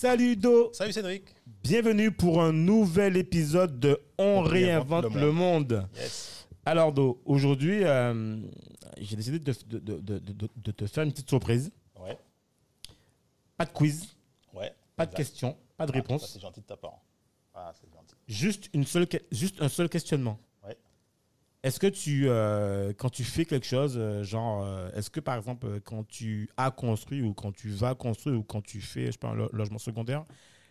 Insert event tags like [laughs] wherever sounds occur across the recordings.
Salut Do Salut Cédric. Bienvenue pour un nouvel épisode de On, réinvente, le monde. Yes. Alors Do, aujourd'hui, euh, j'ai décidé de, de- de- de- de- de te faire une petite surprise. Ouais. Pas de quiz, Ouais. pas de questions, pas de Ah, réponse. c'est gentil de ta part. Ah, c'est gentil. Juste, une seule, que- juste un seul questionnement. Est-ce que tu, euh, quand tu fais quelque chose, euh, genre, euh, est-ce que par exemple, quand tu as construit ou quand tu vas construire ou quand tu fais, je sais pas, un lo- logement secondaire,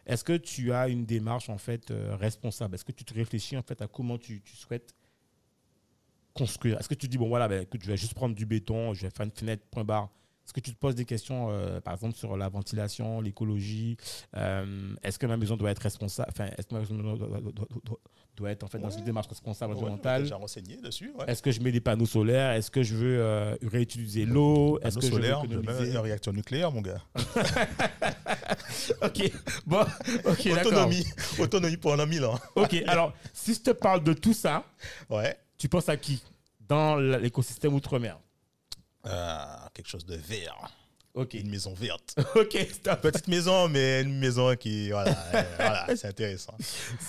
est-ce que tu as une démarche en fait responsable? Est-ce que tu te réfléchis en fait à comment tu, tu souhaites construire? Est-ce que tu dis bon voilà, ben, écoute, je vais juste prendre du béton, je vais faire une fenêtre, point barre. Est-ce que tu te poses des questions, euh, par exemple, sur la ventilation, l'écologie euh, Est-ce que ma maison doit être responsable Enfin, est-ce que ma maison doit, doit- doit- doit- doit être en fait dans une démarche responsable Ouais, environnementale? déjà renseigné dessus. Ouais. Est-ce que je mets des panneaux solaires? Est-ce que je veux euh, réutiliser l'eau? Est-ce que je veux économiser? un réacteur nucléaire, mon gars. [laughs] Ok, bon, ok. Autonomie. Autonomie pour un ami, là. Ok, alors, si je te parle de tout ça, Ouais. tu penses à qui? Dans l'écosystème outre-mer? Ah, quelque chose de vert. Ok, Une maison verte. [laughs] ok, stop. Petite maison, mais une maison qui. Voilà, euh, voilà [laughs] c'est intéressant.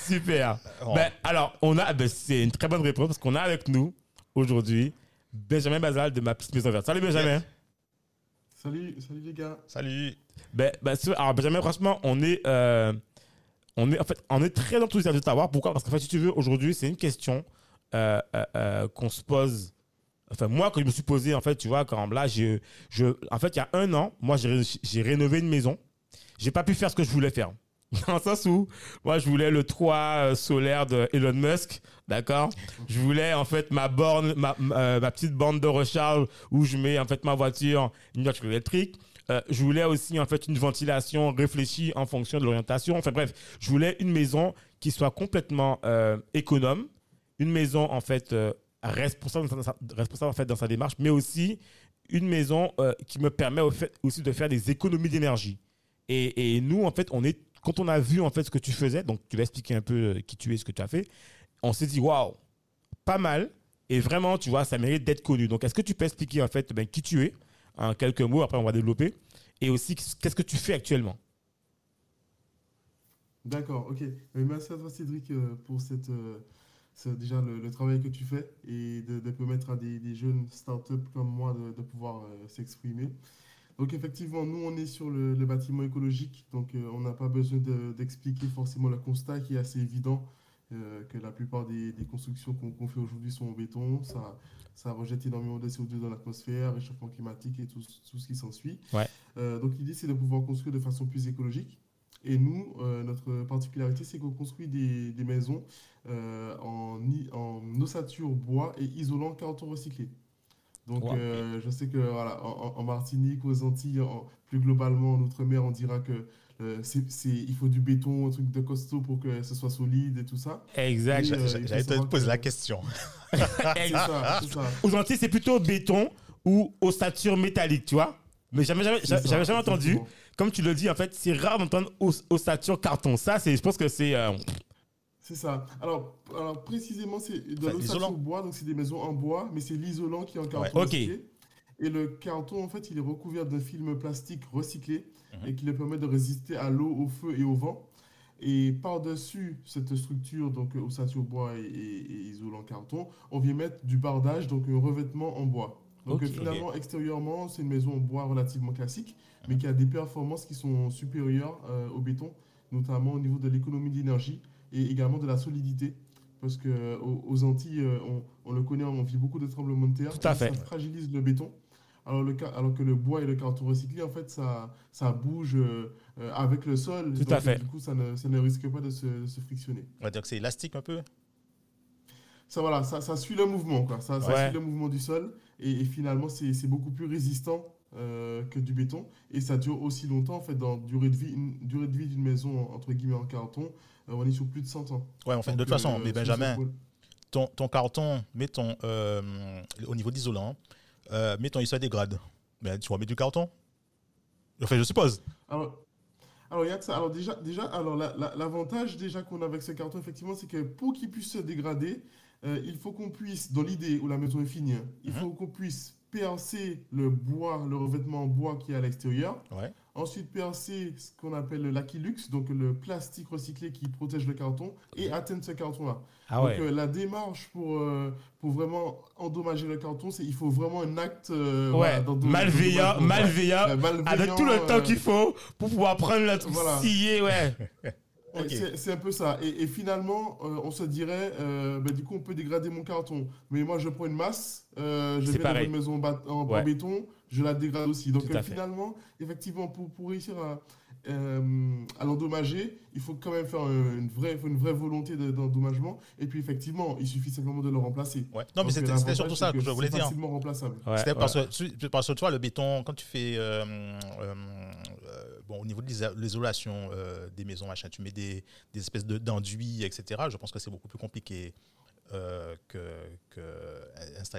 Super. Bon. Ben, alors, on a, ben, c'est une très bonne réponse parce qu'on a avec nous aujourd'hui Benjamin Bazal de ma petite maison verte. Salut Benjamin. Salut, salut les gars. Salut. Ben, ben, alors Benjamin, franchement, on est, euh, on est, en fait, on est très enthousiaste de t'avoir. Pourquoi? Parce qu'en fait, si tu veux, aujourd'hui, c'est une question euh, euh, euh, qu'on se pose. Enfin, moi, que je me suis posé, en fait, tu vois, quand là, j'ai, je, en fait, il y a un an, moi, j'ai, ré- j'ai rénové une maison. J'ai pas pu faire ce que je voulais faire. [laughs] Dans le sens où, moi, je voulais le toit euh, solaire de Elon Musk, d'accord? Je voulais, en fait, ma borne, ma, euh, petite borne de recharge où je mets, en fait, ma voiture, une voiture électrique. Euh, je voulais aussi, en fait, une ventilation réfléchie en fonction de l'orientation. Enfin, bref, je voulais une maison qui soit complètement économe, une maison, en fait, responsable, dans sa, responsable, en fait, dans sa démarche, mais aussi une maison euh, qui me permet au fait, aussi de faire des économies d'énergie. Et, et nous, en fait, on est, quand on a vu en fait ce que tu faisais, donc tu vas expliquer un peu euh, qui tu es, ce que tu as fait, on s'est dit waouh, pas mal. Et vraiment, tu vois, ça mérite d'être connu. Donc, est-ce que tu peux expliquer en fait ben, qui tu es en quelques mots Après, on va développer. Et aussi, qu'est-ce que tu fais actuellement? D'accord, ok. Merci à toi Cédric euh, pour cette, ce- déjà le, le travail que tu fais et de, de permettre à des, des jeunes startups comme moi de, de pouvoir euh, s'exprimer. Donc effectivement, nous on est sur le, le bâtiment écologique, donc euh, on n'a pas besoin de- d'expliquer forcément le constat qui est assez évident euh, que la plupart des, des constructions qu'on qu'on fait aujourd'hui sont en béton, ça, ça rejette énormément de CO2 dans l'atmosphère, réchauffement climatique et tout, tout ce qui s'ensuit. Ouais. Donc l'idée c'est de pouvoir construire de façon plus écologique. Et nous, euh, notre particularité, c'est qu'on construit des, des maisons euh, en, i- en ossature bois et isolant carton recyclé. Donc, euh, je sais que voilà, en, en- en Martinique, aux Antilles, en- plus globalement en Outre-mer, on dira que euh, c'est, c'est- il faut du béton, un truc de costaud pour que ce soit solide et tout ça. Exact. Oui, J'a- euh, j'a- il faut J'allais te savoir poser que- la question. [laughs] C'est ça, c'est ça. [laughs] Aux Antilles, c'est plutôt béton ou ossature métallique, tu vois? Mais jamais, jamais, C'est ça, j'avais jamais entendu. exactement. Comme tu le dis, en fait, c'est rare d'entendre os- ossature carton. Ça, c'est, je pense que c'est. euh, C'est ça. Alors, alors, précisément, c'est de l'ossature isolant. bois, donc c'est des maisons en bois, mais c'est l'isolant qui est en carton Ouais. Et le carton, en fait, il est recouvert d'un film plastique recyclé Mhm. et qui le permet de résister à l'eau, au feu et au vent. Et par-dessus cette structure, donc ossature bois et, et- et isolant carton, on vient mettre du bardage, donc un revêtement en bois. Donc finalement, extérieurement, c'est une maison en bois relativement classique, mais qui a des performances qui sont supérieures euh, au béton, notamment au niveau de l'économie d'énergie et également de la solidité. Parce que euh, aux, Antilles, euh, on, on le connaît, on vit beaucoup de tremblements de terre. Tout à fait. Ça fragilise le béton. Alors, le, alors que le bois et le carton recyclé, en fait, ça, ça bouge euh, avec le sol. Tout Donc, à fait. Du coup, ça ne, ça ne risque pas de se, de se frictionner. On va dire que c'est élastique un peu. Ça, voilà, ça, ça suit le mouvement, quoi. Ça, suit le mouvement du sol. Et, et finalement, c'est beaucoup plus résistant euh, que du béton et ça dure aussi longtemps en fait dans durée de vie une durée de vie d'une maison entre guillemets en carton euh, on est sur plus de 100 ans Ouais, en fait, de toute façon, euh, mais Benjamin, ton, ton carton, mettons, euh, au niveau d'isolant, euh, mettons, il se dégrade. Mais tu vas mettre du carton Enfin, je suppose. Alors, alors, il y a de ça. Alors, déjà, déjà alors, la- la- l'avantage déjà qu'on a avec ce carton, effectivement, c'est que pour qu'il puisse se dégrader, il faut qu'on puisse, dans l'idée où la maison est finie, hein, il Mhm. faut qu'on puisse percer le bois, le revêtement en bois qui est à l'extérieur. Ouais. Ensuite, percer ce qu'on appelle le Lakilux, donc le plastique recyclé qui protège le carton, et atteindre ce carton-là. Ah Donc, ouais. euh, la démarche pour, euh, pour vraiment endommager le carton, c'est il faut vraiment un acte euh, Ouais, voilà, d'endom- malveillant, malveillant, malveillant, avec tout le temps qu'il faut pour pouvoir prendre le truc Voilà. ouais. [laughs] C'est c'est un peu ça. Et, et finalement, euh, on se dirait, euh, bah, du coup, on peut dégrader mon carton. Mais moi, je prends une masse, euh, je C'est vais dans une maison en, Ouais. béton, je la dégrade aussi. Donc euh, finalement, effectivement, pour, pour réussir à, euh, à l'endommager, il faut quand même faire une vraie, une vraie volonté de- d'endommagement. Et puis effectivement, il suffit simplement de le remplacer. Ouais. Non, mais Donc, c'était surtout c'est ça que, je voulais c'est dire. facilement remplaçable. Ouais, parce, que, parce que toi, le béton, quand tu fais, euh, euh, euh, bon, au niveau de l'iso- l'isolation euh, des maisons, machin, tu mets des, espèces de- d'enduits, etc. Je pense que c'est beaucoup plus compliqué euh, que,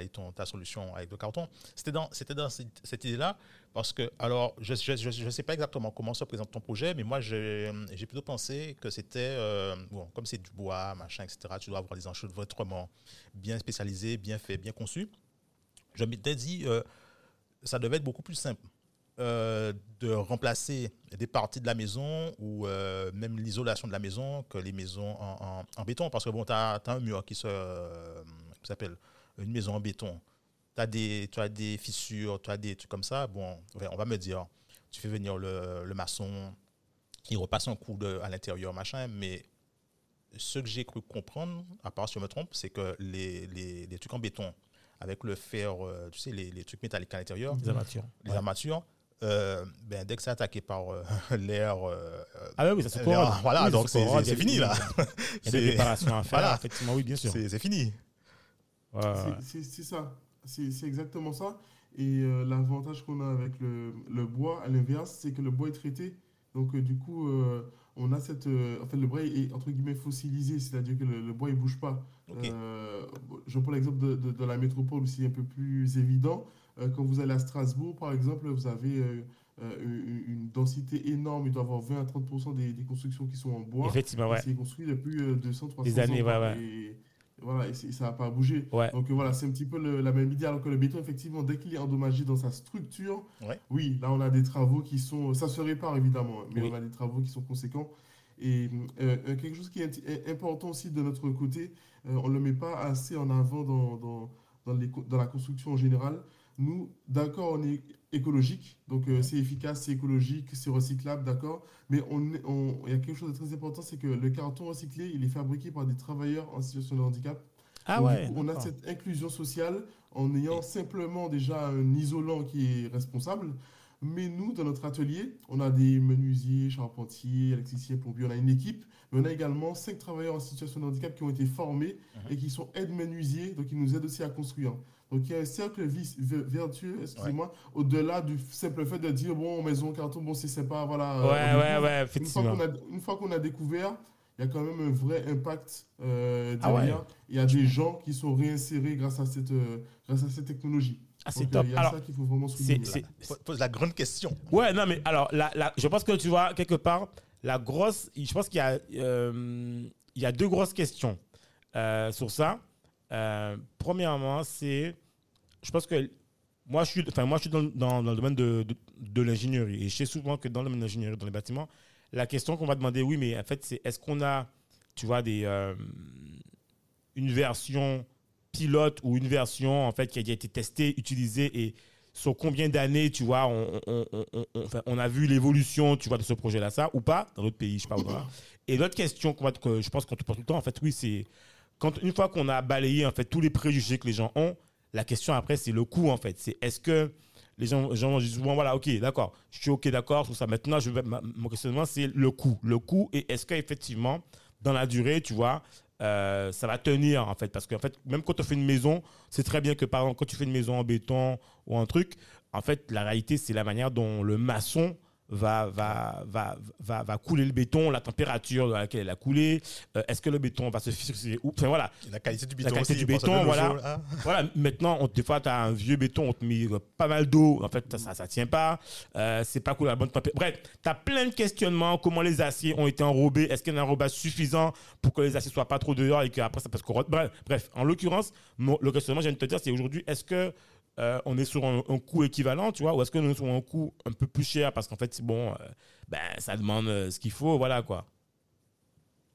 ton, ta solution avec le carton. C'était dans, cette, idée-là, parce que, alors, je ne sais pas exactement comment se présente ton projet, mais moi, j'ai plutôt pensé que c'était, euh, comme c'est du bois, machin, etc., tu dois avoir des enchevêtrements bien spécialisés, bien faits, bien conçus. Je m'étais dit, euh, ça devait être beaucoup plus simple euh, de remplacer des parties de la maison ou euh, même l'isolation de la maison que les maisons en, en- en béton. Parce que bon, tu as, un mur qui se, euh, qui s'appelle une maison en béton. Tu as, des- as des fissures, tu as des trucs comme ça. Bon, on va me dire, tu fais venir le, le maçon, il repasse un coup de, à l'intérieur, machin, mais ce que j'ai cru comprendre, à part si je me trompe, c'est que les, les, les trucs en béton, avec le fer, tu sais, les, les trucs métalliques à l'intérieur, Des armatures. les Ouais. armatures, euh, ben, dès que c'est attaqué par euh, [laughs] l'air, euh, Ah ouais, oui, ça se corrode. voilà, Oui, ça donc se c'est fini là. [laughs] Il y a des C'est- réparations à faire, Voilà. effectivement, oui, bien sûr. C'est fini. Ouais. C'est- ça, c'est c'est exactement ça. Et euh, l'avantage qu'on a avec le, le bois, à l'inverse, c'est que le bois est traité. Donc euh, du coup, euh, on a cette... euh, en fait, le bois est entre guillemets fossilisé, c'est-à-dire que le, le bois, il bouge pas. Euh, je prends l'exemple de, de- de la métropole où c'est un peu plus évident. Euh, quand vous allez à Strasbourg, par exemple, vous avez euh, euh, une, densité énorme. Il doit y avoir 20 à 30% des, des constructions qui sont en bois. Effectivement, ouais. C'est construit depuis euh, 200, 300 Des années, ans. ouais, ouais. Et, voilà, et ça n'a pas bougé. Ouais. Donc euh, voilà, c'est un petit peu le- la même idée. Alors que le béton, effectivement, dès qu'il est endommagé dans sa structure, Ouais. oui, là on a des travaux qui sont. Ça se répare évidemment, hein, mais Oui. on a des travaux qui sont conséquents. Et euh, quelque chose qui est important aussi de notre côté, euh, on ne le met pas assez en avant dans, dans, dans, les co- dans la construction en général. Nous, d'accord, on est écologique, donc euh, c'est efficace, c'est écologique, c'est recyclable, d'accord. Mais on, on- il y a quelque chose de très important, c'est que le carton recyclé, il est fabriqué par des travailleurs en situation de handicap. Ah Donc, ouais. coup, on a cette inclusion sociale en ayant simplement déjà un isolant qui est responsable. Mais nous, dans notre atelier, on a des menuisiers, charpentiers, électriciens, plombiers, on a une équipe, mais on a également cinq travailleurs en situation de handicap qui ont été formés et qui sont aides-menuisiers, donc ils nous aident aussi à construire. Donc il y a un cercle vertueux, excusez-moi, au-delà du simple fait de dire, bon, maison, carton, bon, c'est sympa, voilà. Ouais, ouais, ouais, Une fois effectivement. qu'on a, une fois qu'on a découvert, il y a quand même un vrai impact euh, Ah ouais. derrière. Il y a des gens qui sont réinsérés grâce à cette, euh, grâce à cette technologie. Ah, c'est top. euh, Il y a Alors, ça qu'il faut vraiment souligner. c'est, Pose- la grande question. Ouais, non, mais alors, la, la- je pense que tu vois, quelque part, la grosse. Je pense qu'il y a, euh, il y a deux grosses questions euh, sur ça. Euh, premièrement, c'est. Je pense que. Moi, je suis, enfin, moi, je suis dans, dans- le domaine de, de, l'ingénierie. Et je sais souvent que dans le domaine de l'ingénierie, dans les bâtiments, la question qu'on va demander, oui, mais en fait, c'est est-ce qu'on a, tu vois, des, euh, une version pilote ou une version, en fait, qui a été testée, utilisée et sur combien d'années, tu vois, on, on, on- on- a vu l'évolution, tu vois, de ce projet-là, ça, ou pas, dans d'autres pays, je pas où. voilà. Et l'autre question qu'on va, que je pense qu'on te pose tout le temps, en fait, oui, c'est quand une fois qu'on a balayé, en fait, tous les préjugés que les gens ont, la question après, c'est le coût, en fait. C'est est-ce que les gens, gens disent souvent, voilà, ok, d'accord, je suis ok, d'accord sur ça. Maintenant, je vais, mon questionnement, c'est le coût. Le coût, et est-ce qu'effectivement, dans la durée, tu vois, euh, ça va tenir, en fait. Parce qu'en fait, même quand tu fais une maison, c'est très bien que, par exemple, quand tu fais une maison en béton ou un truc, en fait, la réalité, c'est la manière dont le maçon va, va, va, va, va couler le béton, la température dans laquelle elle a coulé, euh, est-ce que le béton va se fixer ou enfin voilà. La qualité du La béton qualité aussi, du à béton, voilà. là. [laughs] Voilà, maintenant, on, des fois, tu as un vieux béton, on te met euh, pas mal d'eau, en fait, ça, ça tient pas, euh, c'est pas cool à la bonne température. Bref, tu as plein de questionnements, comment les aciers ont été enrobés, est-ce qu'il y a un enrobage suffisant pour que les aciers soient pas trop dehors et qu'après ça passe corroder? Bref, bref, en l'occurrence, le questionnement, je viens de te dire, c'est aujourd'hui, est-ce que euh, on est sur un, un coût équivalent, tu vois, ou est-ce que nous sommes sur un coût un peu plus cher parce qu'en fait, bon, euh, ben, ça demande euh, ce qu'il faut, voilà quoi.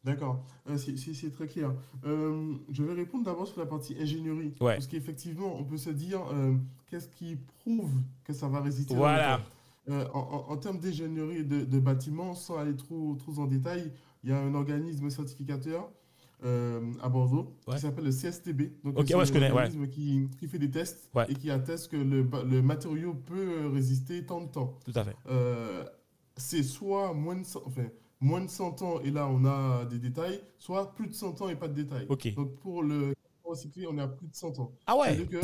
D'accord, c'est- très clair. Je vais répondre d'abord sur la partie ingénierie. Ouais. Parce qu'effectivement, on peut se dire qu'est-ce qui prouve que ça va résister Voilà. temps. En, en- en termes d'ingénierie de, de bâtiments, sans aller trop, trop en détail, il y a un organisme certificateur euh, à Bordeaux Ouais. qui s'appelle le CSTB. Donc, Ok, c'est ouais, un je connais, ouais. organisme qui, qui fait des tests et qui atteste que le, le matériau peut euh, résister tant de temps. Tout à fait. Euh, c'est soit moins de, 100 enfin, moins de 100 ans et là on a des détails, soit plus de 100 ans et pas de détails. Ok. Donc pour le recyclé, on est à plus de 100 ans. Ah ouais que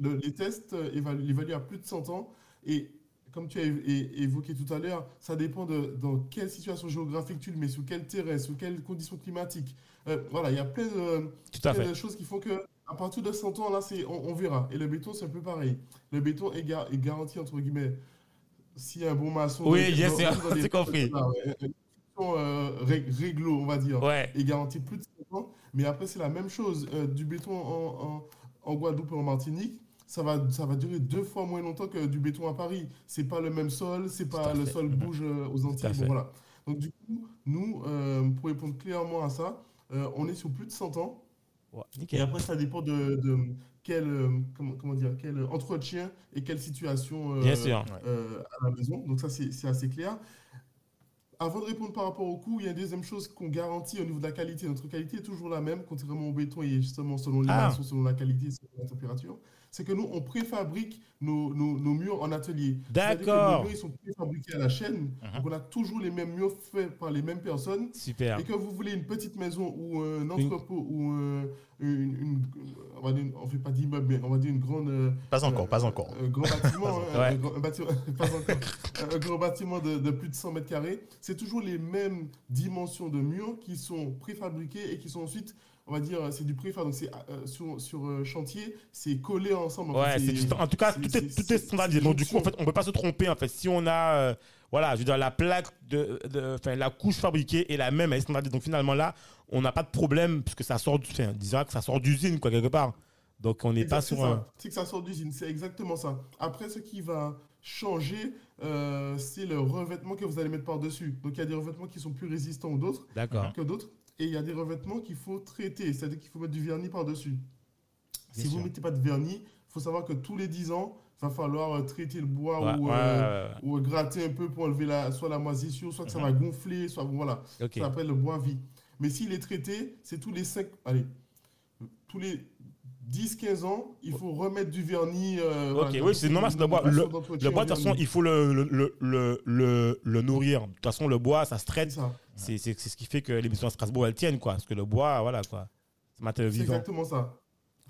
le- les tests évaluent, l'évaluent à plus de 100 ans et comme tu as évoqué tout à l'heure, ça dépend de dans quelle situation géographique tu le mets, sous quel terrain, sous quelles conditions climatiques. Euh, voilà, il y a plein de, plein choses qui font que à partir de 100 ans, là, c'est, on, on verra. Et le béton, c'est un peu pareil. Le béton est, gar- est garanti, entre guillemets, s'il y a un bon maçon. Oui, yes, [laughs] c'est- compris. Euh, ré- réglo, on va dire, Ouais. est garanti plus de 100 ans. Mais après, c'est la même chose. Euh, du béton en, en- en Guadeloupe et en Martinique, ça va, ça va durer deux fois moins longtemps que du béton à Paris. C'est pas le même sol, c'est pas le fait. sol Mhm. bouge euh, aux Antilles. Bon, voilà. Donc du coup, nous, euh, pour répondre clairement à ça, euh, on est sur plus de 100 ans. Ouais, Et après, ça dépend de, de quel, comment, comment dire, quel entretien et quelle situation euh, Bien sûr. à la maison. Donc ça, c'est assez clair. Avant de répondre par rapport au coût, il y a une deuxième chose qu'on garantit au niveau de la qualité. Notre qualité est toujours la même, contrairement au béton et justement selon les Ah. selon la qualité, selon la température. C'est que nous, on préfabrique nos, nos- nos murs en atelier. D'accord. Nos murs, ils sont préfabriqués à la chaîne. Donc on a toujours les mêmes murs faits par les mêmes personnes. Super. Et que vous voulez une petite maison ou un entrepôt ou euh, une, on va dire, on fait pas d'immeuble, mais on va dire une grande, euh, Pas encore, euh, pas encore. un grand bâtiment, hein, [laughs] un, bâtiment, [laughs] pas encore, un grand bâtiment de, de plus de 100 mètres carrés. C'est toujours les mêmes dimensions de murs qui sont préfabriqués et qui sont ensuite, on va dire, c'est du préfab, donc c'est euh, sur, sur euh, chantier, c'est collé ensemble. En Ouais, fait, c'est en tout cas, tout est, tout est standardisé. Donc, du coup, en fait, on peut pas se tromper. En fait, si on a, euh, voilà, je veux dire, la plaque de, de- la couche fabriquée est la même, elle est standardisée. Donc, finalement, là, on n'a pas de problème puisque ça sort, du- enfin, disons que ça sort d'usine, quoi, quelque part. Donc, on n'est pas sur c'est un. C'est que ça sort d'usine, c'est exactement ça. Après, ce qui va changer, euh, c'est le revêtement que vous allez mettre par-dessus. Donc, il y a des revêtements qui sont plus résistants que d'autres. Que d'autres. Et il y a des revêtements qu'il faut traiter, c'est-à-dire qu'il faut mettre du vernis par-dessus. Si vous ne mettez pas de vernis, il faut savoir que tous les 10 ans, il va falloir euh, traiter le bois Ouais, ou, ouais, euh, ouais, ou gratter un peu pour enlever la, soit la moisissure, soit que ça va gonfler, soit voilà. Ça s'appelle le bois vie. Mais s'il est traité, c'est tous les 5, allez, tous les 10-15 ans, il faut remettre du vernis. euh, Ok, voilà, oui, c'est normal, c'est le bois. Le, bois, de toute façon, il faut le, le, le, nourrir. De toute façon, le bois, ça se traite. C'est ce qui fait que les maisons à Strasbourg, elles tiennent, quoi. Parce que le bois, voilà, quoi. C'est vivant. exactement ça.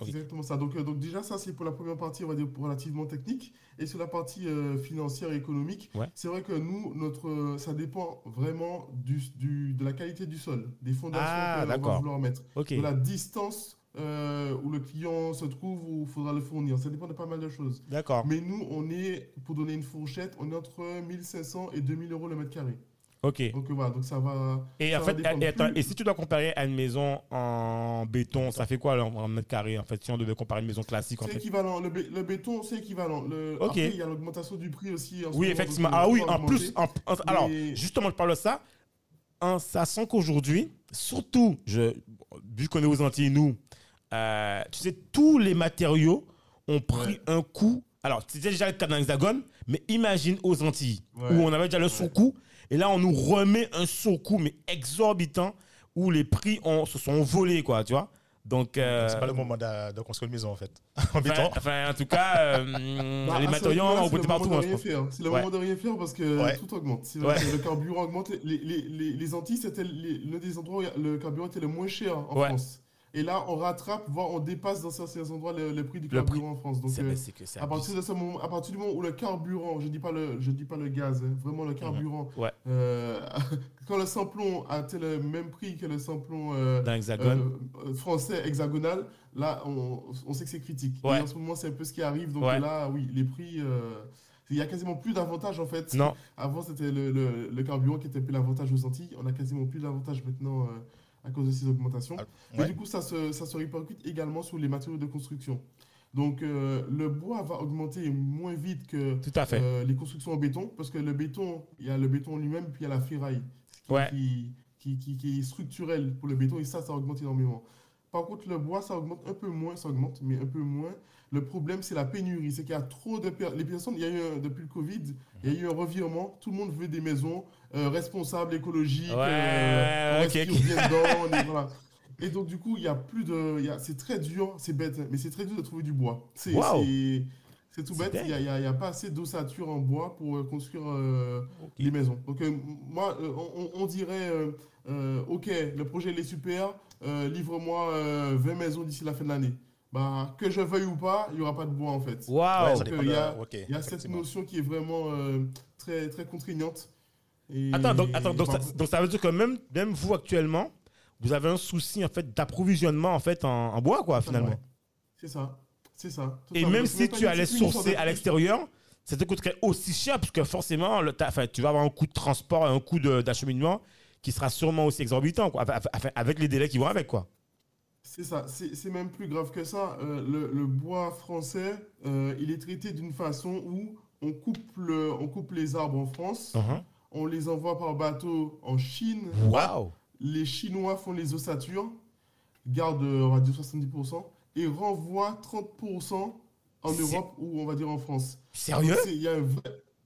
C'est exactement ça. Donc, euh, donc déjà, ça, c'est pour la première partie, on va dire, relativement technique. Et sur la partie euh, financière et économique, Ouais. c'est vrai que nous, notre, euh, ça dépend vraiment du, du- de la qualité du sol, des fondations Ah, qu'on va vouloir mettre, Ok. de la distance euh, où le client se trouve, où il faudra le fournir. Ça dépend de pas mal de choses. D'accord. Mais nous, on est, pour donner une fourchette, on est entre 1500 et 2000 euros le mètre carré. Ok. Donc voilà, donc ça va... Et ça en va fait, dépendre et, attends, plus- et si tu dois comparer à une maison en béton, ça fait quoi en, en mètre carré en fait Si on devait comparer une maison classique en C'est fait? équivalent. Le, bé- le béton, c'est équivalent. Le, Ok. Après, il y a l'augmentation du prix aussi. en Oui, effectivement. donc, Ah oui, en plus, en- alors justement, je parle de ça. En sachant qu'aujourd'hui, surtout, je, vu qu'on est aux Antilles, nous, euh, tu sais, tous les matériaux ont pris Ouais. un coup. Alors, c'était déjà le cas dans l'Hexagone, mais imagine aux Antilles, Ouais. où on avait déjà le surcoût, et là, on nous remet un surcoût, mais exorbitant, où les prix ont, se sont volés, quoi, tu vois. Donc, euh, C'est pas le moment de, de construire une maison en fait. [laughs] en enfin, enfin, en tout cas, euh, [laughs] Bah, les ce matériaux ont c'est le augmenté moment partout, de hein. C'est le Ouais. moment de rien faire parce que Ouais. tout augmente. Ouais. Le carburant augmente. Les, les, les, les Antilles, c'était l'un des endroits où le carburant était le moins cher en. France. Et là, on rattrape, voire on dépasse dans certains endroits le, le prix du Le prix. carburant en France. Donc, euh, que à partir de ce moment, à partir du moment où le carburant, je dis pas le, je dis pas le gaz, hein, vraiment le carburant, Ouais. euh, [laughs] quand le samplon a tel le même prix que le samplon euh, français hexagonal, là, on, on sait que c'est critique. Ouais. Et en ce moment, c'est un peu ce qui arrive. Donc Ouais. là, oui, les prix, il y a quasiment plus d'avantages en fait. non, Avant, c'était le, le, le carburant qui était peu l'avantage aux Antilles. On a quasiment plus d'avantages maintenant à cause de ces augmentations. Ah, Et ouais. du coup, ça se, ça se répercute également sur les matériaux de construction. Donc, euh, le bois va augmenter moins vite que tout à fait. euh, les constructions en béton, parce que le béton, il y a le béton lui-même, puis il y a la ferraille, qui, Ouais. qui, qui, qui- qui est structurelle pour le béton, et ça, ça augmente énormément. Par contre, le bois, ça augmente un peu moins, ça augmente, mais un peu moins. Le problème, c'est la pénurie, c'est qu'il y a trop de per- les personnes. Il y a eu depuis le Covid, il y a eu un revirement. Tout le monde veut des maisons euh, responsables, écologiques, Ouais, euh, on ok, respire ok. bien dedans, [laughs] et voilà. Et donc, du coup, il y a plus de. il y a- C'est très dur, c'est bête, mais c'est très dur de trouver du bois. C'est Waouh. c'est- c'est tout bête. Il n'y a, pas assez d'ossature en bois pour euh, construire euh, les maisons. Donc, euh, moi, euh, on, on dirait euh, euh, Ok, le projet il est super, euh, livre-moi euh, 20 maisons d'ici la fin de l'année. Bah, que je veuille ou pas, il n'y aura pas de bois en fait. Waouh. Euh, il y a- cette notion qui est vraiment euh, très, très contraignante. Et- Attends, donc, attends, donc, ça, donc ça veut dire que même, même vous actuellement, vous avez un souci en fait d'approvisionnement en fait en, en bois quoi finalement. Ouais. C'est ça. C'est ça. Et même si tu allais sourcer à l'extérieur, ça te coûterait aussi cher puisque forcément le- tu vas avoir un coût de transport et un coût d'acheminement qui sera sûrement aussi exorbitant quoi, avec, les délais qui vont avec quoi. C'est ça, c'est même plus grave que ça. Euh, le, le bois français, euh, il est traité d'une façon où on coupe, le- on coupe les arbres en France, Uh-huh. On les envoie par bateau en Chine, Waouh. les Chinois font les ossatures, gardent, euh, on va dire 70%, et renvoient 30% en Europe ou on va dire en France. Sérieux?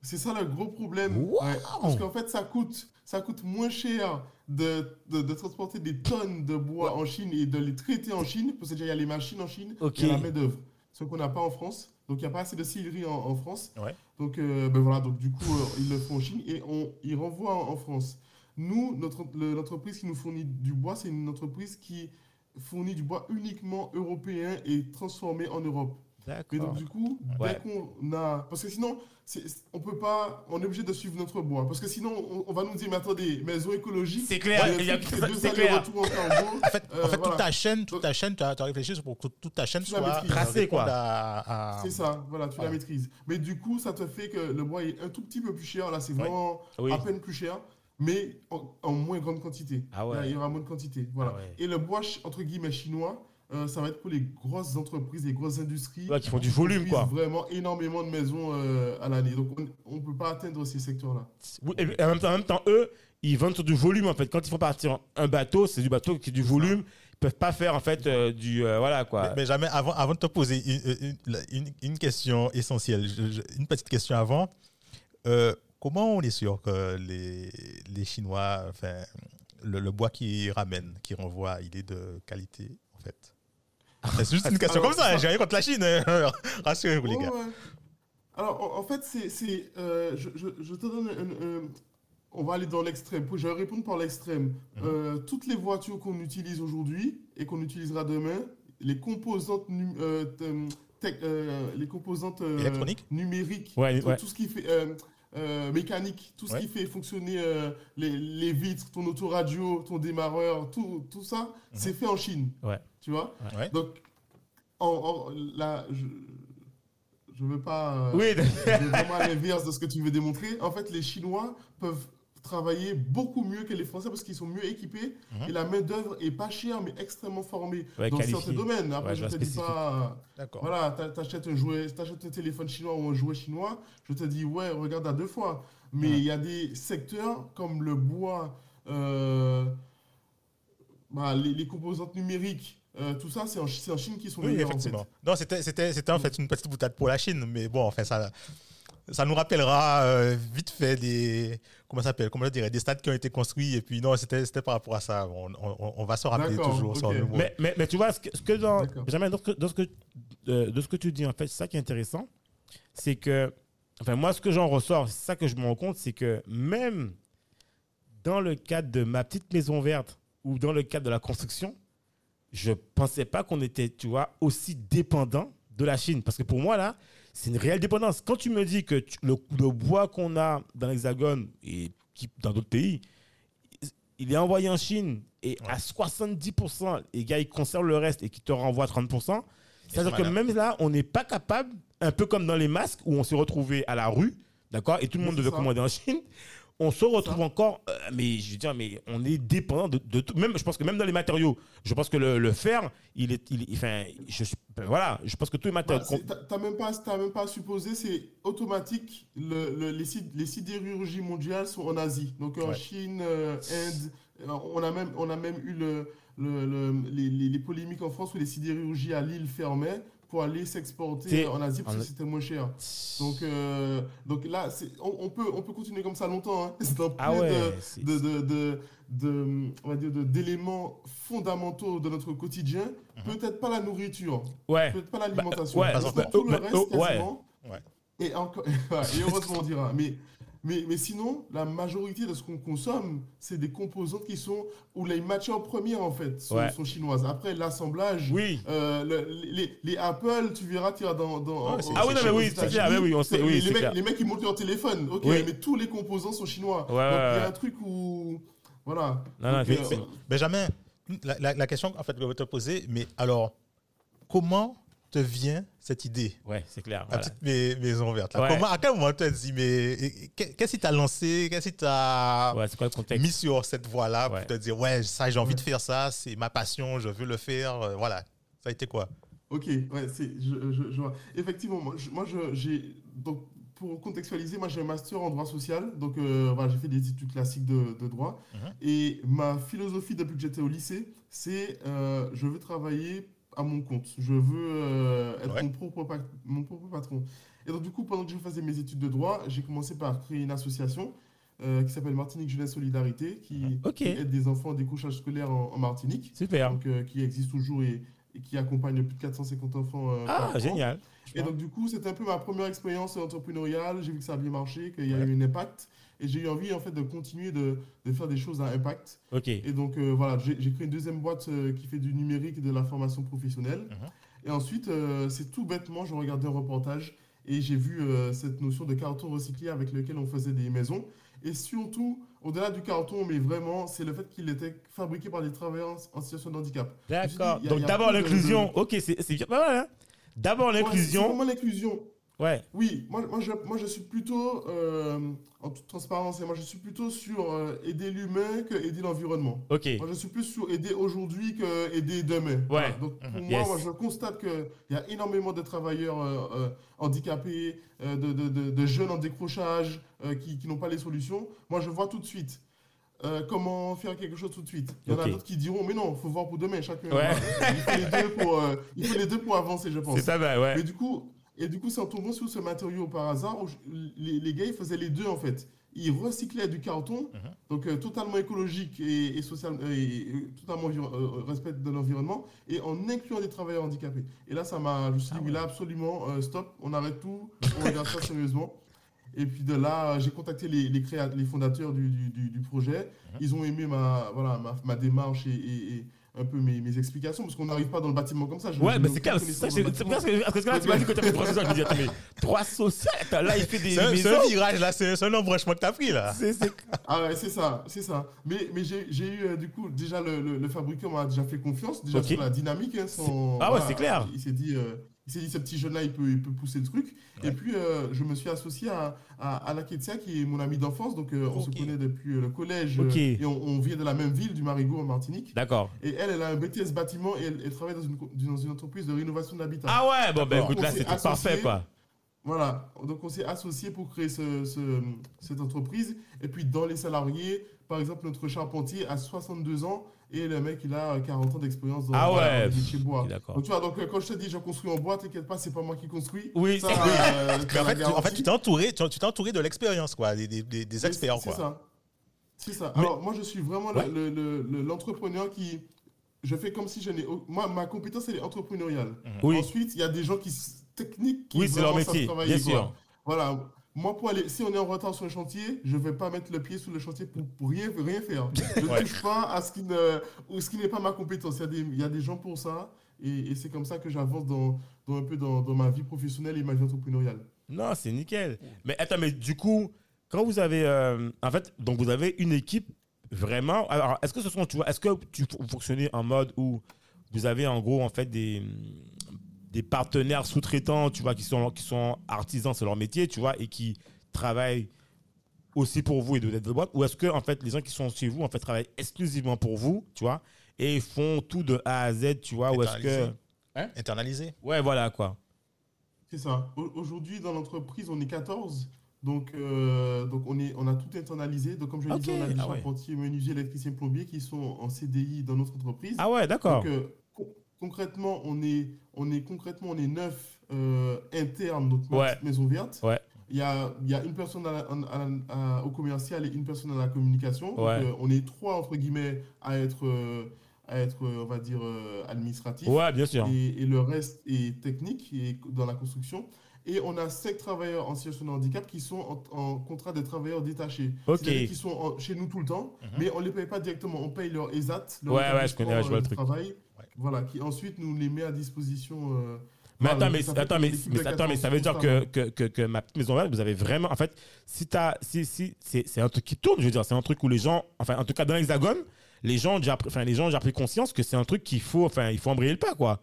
C'est- ça le gros problème. Wow. Parce qu'en fait, ça coûte, ça coûte moins cher de, de, de transporter des tonnes de bois en Chine et de les traiter en Chine, parce que déjà, il y a les machines en Chine, Ok. il y a la main-d'œuvre. Ce qu'on n'a pas en France. Donc, il n'y a pas assez de scierie en, en France. Ouais. Donc, euh, ben voilà, donc du coup, euh, ils le font en Chine et on, ils renvoient en, en France. Nous, l'entreprise qui nous fournit du bois, c'est une entreprise qui fournit du bois uniquement européen et transformé en Europe. Mais D'accord. donc du coup, Ouais. dès qu'on a... Parce que sinon, c'est- on peut pas... On est obligé de suivre notre bois. Parce que sinon, on, on va nous dire, mais attendez, maison écologique... C'est clair, il y a- deux c'est clair. allers-retours [laughs] en cargo, En fait, euh, en fait voilà. toute ta chaîne, toute ta chaîne, tu as, tu as réfléchi pour que toute ta chaîne Tu soit. Tracée, quoi. à- C'est ça, voilà, tu la maîtrises. Mais du coup, ça te fait que le bois est un tout petit peu plus cher. Là, c'est vraiment Oui. à peine plus cher, mais en, en moins grande quantité. Ah ouais. Là, il y aura moins de quantité. Voilà. Ah ouais. Et le bois, entre guillemets, chinois, euh, ça va être pour les grosses entreprises, les grosses industries. Ouais, qui font du volume quoi. vraiment énormément de maisons euh, à l'année. Donc, on ne peut pas atteindre ces secteurs-là. Et en même, temps, en même temps, eux, ils vendent sur du volume en fait. Quand ils font partir un bateau, c'est du bateau qui est du volume. Ils peuvent pas faire en fait euh, du euh, voilà quoi. Mais, mais jamais, avant, avant de te poser une, une- une- une question essentielle, une petite question avant. Euh, comment on est sûr que les, les Chinois, enfin, le, le bois qu'ils ramènent, qu'ils renvoient, il est de qualité, en fait? C'est juste une question Alors, comme ça, j'ai rien contre la Chine, hein. [laughs] rassurez-vous les Ouais, gars. Alors, en, fait, c'est. euh, je, je- je te donne un- un- On va aller dans l'extrême. Je vais répondre par l'extrême. Mhm. Euh, toutes les voitures qu'on utilise aujourd'hui et qu'on utilisera demain, les composantes, euh, tech- euh, les composantes euh, Électroniques? numériques, Ouais, tout, ouais. tout ce qui fait. euh, mécanique, tout ce Ouais. qui fait fonctionner euh, les, les vitres, ton autoradio, ton démarreur, tout, tout ça, c'est fait en Chine. Mhm. Ouais. Tu vois Ouais. Donc, en, en- là, je ne veux pas. euh, Oui, je vraiment à l'inverse de ce que tu veux démontrer. En fait, les Chinois peuvent travailler beaucoup mieux que les Français parce qu'ils sont mieux équipés Mhm. et la main-d'œuvre est pas chère mais extrêmement formée Ouais, dans certains domaines. Après, Ouais, je je te dis pas. D'accord. Voilà, t'a- t'achètes un jouet, t'achètes un téléphone chinois ou un jouet chinois, je te dis ouais, regarde à deux fois. Mais il y a des secteurs comme le bois, euh, bah, les, les composantes numériques, euh, tout ça, c'est en, en Chine qui sont Oui, meilleurs, en fait. effectivement. Non, c'était, c'était, c'était en fait une petite boutade pour la Chine, mais bon, enfin, ça, ça nous rappellera euh, vite fait des, comment ça s'appelle, comment je dirais, des stades qui ont été construits, et puis non, c'était, c'était par rapport à ça. On, on- on va se rappeler toujours sur mais, mais, mais tu vois, ce que, ce que dans, D'accord. Benjamin, dans ce que, dans ce que, euh, de ce que tu dis, en fait, c'est ça qui est intéressant. C'est que, enfin, moi, ce que j'en ressors, c'est ça que je me rends compte, c'est que même dans le cadre de ma petite maison verte ou dans le cadre de la construction, je pensais pas qu'on était, tu vois, aussi dépendant de la Chine. Parce que pour moi, là, c'est une réelle dépendance. Quand tu me dis que tu- le, le bois qu'on a dans l'Hexagone et qui, dans d'autres pays, il est envoyé en Chine et à 70%, les gars, ils conservent le reste et qui te renvoient 30%. C'est-à-dire que même là, on n'est pas capable, un peu comme dans les masques où on s'est retrouvé à la rue, d'accord, et tout le monde devait commander en Chine. On se retrouve ça. encore, euh, mais je veux dire, mais on est dépendant de, de tout. Même, je pense que même dans les matériaux, je pense que le, le fer, il est, il, enfin, je, ben voilà, je pense que tous les Bah, matériaux. c'est- T'as même pas, même pas à supposer, c'est automatique. Le, le- les, sid- les sidérurgies mondiales sont en Asie, donc en Ouais. Chine, euh, Inde. euh, On a même, on a même eu le, le- le- les, les- les polémiques en France où les sidérurgies à Lille fermaient pour aller s'exporter en Asie parce en- que c'était moins cher. Donc, euh, donc là, c'est- on, on peut, on peut continuer comme ça longtemps. Hein. [laughs] C'est dans ah ouais, de- de, de, de, de- on va dire de- d'éléments fondamentaux de notre quotidien. Peut-être pas la nourriture, ouais. peut-être pas l'alimentation. ouais, mais bah, tout bah, le bah, reste, oh, ouais. quasiment. Ouais. Et, encore, [laughs] et heureusement, on dira. Mais, mais, mais sinon, la majorité de ce qu'on consomme, c'est des composantes qui sont, ou les matières premières, en fait, sont, Ouais. sont chinoises. Après, l'assemblage, Oui. euh, le- les, les Apple, tu verras, tu iras dans. dans Ouais, c'est- Ah oui, non, mais oui, c'est clair, mais oui, on sait, oui, les, c'est mecs, clair. les mecs, ils montent leur téléphone. Ok, Oui. mais tous les composants sont chinois. Ouais, Donc, ouais, il y ouais. a un truc où. Voilà. Non, non, Donc, effectivement. Benjamin, la, la- la question en fait, que je vais te poser, mais alors, comment te vient cette idée Ouais, c'est clair. La voilà. petite maison verte. Ouais. Comment, à quel moment tu as dit, mais qu'est-ce qui t'a lancé? Qu'est-ce qui t'a Ouais, mis sur cette voie-là Ouais. pour te dire, ouais, ça, j'ai envie de faire ça, c'est ma passion, je veux le faire. euh, voilà. Ça a été quoi? Ok, ouais, c'est, je, je- je vois. Effectivement, moi, je- moi, j'ai, donc, pour contextualiser, moi, j'ai un master en droit social, donc, euh, voilà, j'ai fait des études classiques de, de droit, Mhm. et ma philosophie depuis que j'étais au lycée, c'est, euh, je veux travailler à mon compte, je veux euh, être Ouais. mon, propre, pa- mon propre patron. Et donc, du coup, pendant que je faisais mes études de droit, j'ai commencé par créer une association euh, qui s'appelle Martinique Jeunesse Solidarité, qui, qui aide des enfants en décrochage scolaire en, en Martinique, Super. donc, euh, qui existe toujours et, et qui accompagne plus de 450 enfants. par Ah, an. génial. Et donc, du coup, c'était un peu ma première expérience entrepreneuriale. J'ai vu que ça a bien marché, qu'il y a Ouais. eu un impact. Et j'ai eu envie, en fait, de continuer de, de faire des choses à impact. Et donc, euh, voilà, j'ai créé une deuxième boîte euh, qui fait du numérique et de la formation professionnelle. Mhm. Et ensuite, euh, c'est tout bêtement, je regardais un reportage et j'ai vu cette notion de carton recyclé avec lequel on faisait des maisons. Et surtout, au-delà du carton, mais vraiment, c'est le fait qu'il était fabriqué par des travailleurs en situation de handicap. D'accord. Donc d'abord l'inclusion. de- Ok, c'est bien. pas mal, hein D'abord Ouais, l'inclusion. vraiment l'inclusion. Ouais. Oui, moi, moi, je, moi je suis plutôt, euh, en toute transparence, et moi je suis plutôt sur euh, aider l'humain que aider l'environnement. Ok. Moi je suis plus sur aider aujourd'hui que aider demain. Voilà. Donc pour Mhm. moi, Yes. moi, je constate qu'il y a énormément de travailleurs euh, handicapés, de, de- de- de jeunes en décrochage qui, qui n'ont pas les solutions. Moi je vois tout de suite. euh, comment faire quelque chose tout de suite. Il y en a d'autres qui diront, mais non, il faut voir pour demain, chacun. Ouais. il, faut les deux pour, euh, il faut les deux pour avancer, je pense. C'est ça, bah, ouais. Mais du coup, et du coup, c'est en tombant sur ce matériau par hasard, où je- les, les gars, ils faisaient les deux en fait. Ils recyclaient du carton, Mhm. donc euh, totalement écologique et, et social, euh, et, et totalement enviro- euh, respect de l'environnement, et en incluant des travailleurs handicapés. Et là, ça m'a, je me suis dit, Ah oui, là, absolument, euh, stop, on arrête tout, on regarde ça sérieusement. Et puis de là, euh, j'ai contacté les, les, créa- les fondateurs du, du, du- du projet. Mhm. Ils ont aimé ma, voilà, ma, ma démarche et, et- et un peu mes, mes explications, parce qu'on n'arrive pas dans le bâtiment comme ça. Je- Ouais, mais c'est clair. C'est c'est c'est parce que là, tu m'as dit que tu as fait trois sociales. Je me dis, attends, mais trois sociales Attends, Là, il fait des Ce, maisons. ce virage-là, c'est c'est un embranchement que tu as pris là. C'est- c'est- Ah ouais, c'est ça, c'est ça. Mais, mais j'ai j'ai eu, euh, du coup, déjà le, le, le fabricant m'a déjà fait confiance, déjà sur la dynamique. hein, son- Ah ouais, c'est clair. Il s'est dit, euh, s'est dit, ce petit jeune-là, il peut, il peut pousser le truc. Ouais. Et puis, euh, je me suis associé à, à, à la Ketsia, qui est mon ami d'enfance. Donc, euh, on se connaît depuis euh, le collège. Euh, et on, on vient de la même ville, du Marigot, en Martinique. D'accord. Et elle, elle a un BTS bâtiment et elle, elle travaille dans une, dans une entreprise de rénovation de l'habitat. Ah ouais, bon, ben écoute, là, associés. parfait, quoi. Voilà, donc on s'est associé pour créer ce- ce- cette entreprise. Et puis dans les salariés, par exemple, notre charpentier a 62 ans et le mec, il a 40 ans d'expérience dans Ah voilà, ouais, métier bois. D'accord. Donc tu vois, donc, euh, quand je te dis je construis en bois, t'inquiète pas, c'est pas moi qui construis. Oui, Ça, c'est- euh, Mais en fait, tu, en fait, tu t'es entouré, tu tu t'es entouré de l'expérience, quoi, des, des- des- des C'est- experts, C'est quoi. ça. C'est ça. Mais- Alors moi, je suis vraiment le- Ouais. le- le- le- l'entrepreneur qui... Je fais comme si je n'ai... Moi, ma compétence, elle est entrepreneuriale. Oui. Ensuite, il y a des gens qui... techniques qui Oui, c'est leur métier, bien quoi. sûr. Voilà. Moi, pour aller, si on est en retard sur le chantier, je ne vais pas mettre le pied sur le chantier pour, pour rien, rien faire. Je [laughs] ne Ouais. touche pas à ce qui ne- ou ce qui n'est pas ma compétence. Il y a des, il y a des gens pour ça. Et, et c'est comme ça que j'avance dans, dans un peu dans, dans ma vie professionnelle et ma vie entrepreneuriale. Non, c'est nickel. Mais attends, mais du coup, quand vous avez. euh, en fait, donc vous avez une équipe vraiment. Alors, est-ce que ce sont. Tu vois, est-ce que tu vous fonctionnez en mode où vous avez en gros, en fait, des, des partenaires sous-traitants, tu vois, qui sont, qui sont artisans, c'est leur métier, tu vois, et qui travaillent aussi pour vous et de de boîte Ou est-ce que, en fait, les gens qui sont chez vous, en fait, travaillent exclusivement pour vous, tu vois, et font tout de A à Z, tu vois, ou est-ce que. Internalisé. Hein Internalisé. Ouais, voilà, quoi. C'est ça. Au- Aujourd'hui, dans l'entreprise, on est 14. Donc, euh, donc on, est, on a tout internalisé. Donc, comme je le Ok, disais, on a des ah ouais. charpentiers, menuisiers, électriciens, plombiers qui sont en CDI dans notre entreprise. Ah ouais, d'accord. Donc, euh, concrètement, on est, on est concrètement, on est neuf euh, internes, notre Ouais. maison verte. Ouais. Il y a, il y a une personne à la- à- à- à- au commercial et une personne à la communication. Donc, euh, on est trois, entre guillemets, à être, euh, à être on va dire, administratifs. Ouais, bien sûr. Et, et le reste est technique et dans la construction. Et on a cinq travailleurs en situation de handicap qui sont en, en contrat de travailleurs détachés. Ok. Qu'ils sont en- chez nous tout le temps, Mhm. mais on ne les paye pas directement. On paye leur ESAT, leur Ouais, ouais, je connais, je vois le truc. travail. Voilà, qui ensuite nous les met à disposition. euh, Mais attends, mais, ça attends, mais, attends, mais ça 14 veut dire que, que, que, que ma petite maison vous avez vraiment. En fait, si. Si, si, c'est un truc qui tourne, je veux dire, c'est un truc où les gens. Enfin, en tout cas, dans l'Hexagone, les gens ont déjà pris, enfin, les gens ont déjà pris conscience que c'est un truc qu'il faut. Enfin, il faut embrayer le pas, quoi.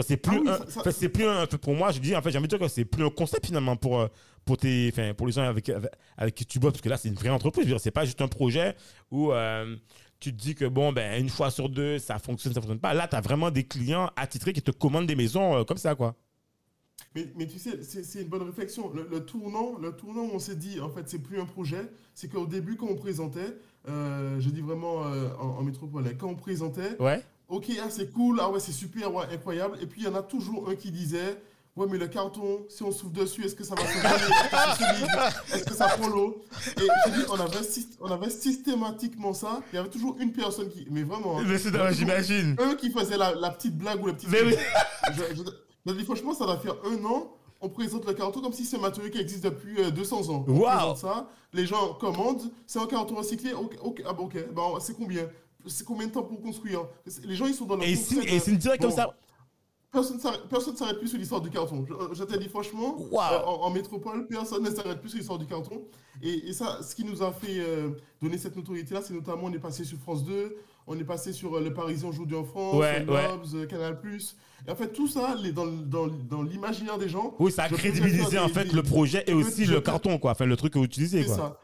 C'est plus. Ah oui, c'est plus un- pour moi, je dis, en fait, j'ai envie de dire que c'est plus un concept finalement pour, euh, pour, tes, enfin, pour les gens avec, avec, avec qui tu bosses, parce que là, c'est une vraie entreprise. C'est pas juste un projet où euh, tu te dis que, bon, ben, une fois sur deux, ça fonctionne, ça fonctionne pas. Là, tu as vraiment des clients attitrés qui te commandent des maisons euh, comme ça, quoi. Mais, mais tu sais, c'est une bonne réflexion. Le, le tournant, le tournant on s'est dit, en fait, c'est plus un projet, c'est qu'au début, quand on présentait, euh, je dis vraiment euh, en, en métropole, quand on présentait, Ouais. ok, ah, c'est cool, ah ouais, c'est super, ouais, incroyable. Et puis, il y en a toujours un qui disait, ouais, mais le carton, si on souffle dessus, est-ce que ça va se Est-ce que ça prend l'eau? Et je dis, on avait, on avait systématiquement ça. Il y avait toujours une personne qui, mais vraiment, hein, Mais c'est j'imagine. un qui faisait la, la petite blague ou la petite. Mais oui. Je, je- je dis franchement, ça va faire un an. On présente le carton comme si c'est un matériau qui existe depuis euh, 200 ans. On Wow. ça, les gens commandent, c'est un carton recyclé, ok, ok, ah bon, ok, bon, c'est combien? C'est combien de temps pour construire? Les gens, ils sont dans leur Et c'est une direct Bon, comme ça. Personne ne s'arrête plus sur l'histoire du carton. Je, je te dis franchement, Wow. euh, en, en métropole, personne ne s'arrête plus sur l'histoire du carton. Et, et ça, ce qui nous a fait euh, donner cette notoriété-là, c'est notamment on est passé sur France 2, on est passé sur euh, Le Parisien aujourd'hui en France, Ouais, euh, euh, Canal+. Et en fait, tout ça, les- dans, dans, dans l'imaginaire des gens, Oui, ça a crédibilisé en fait des- le projet et aussi le carton, quoi. Enfin, le truc que vous utilisez, c'est quoi. ça.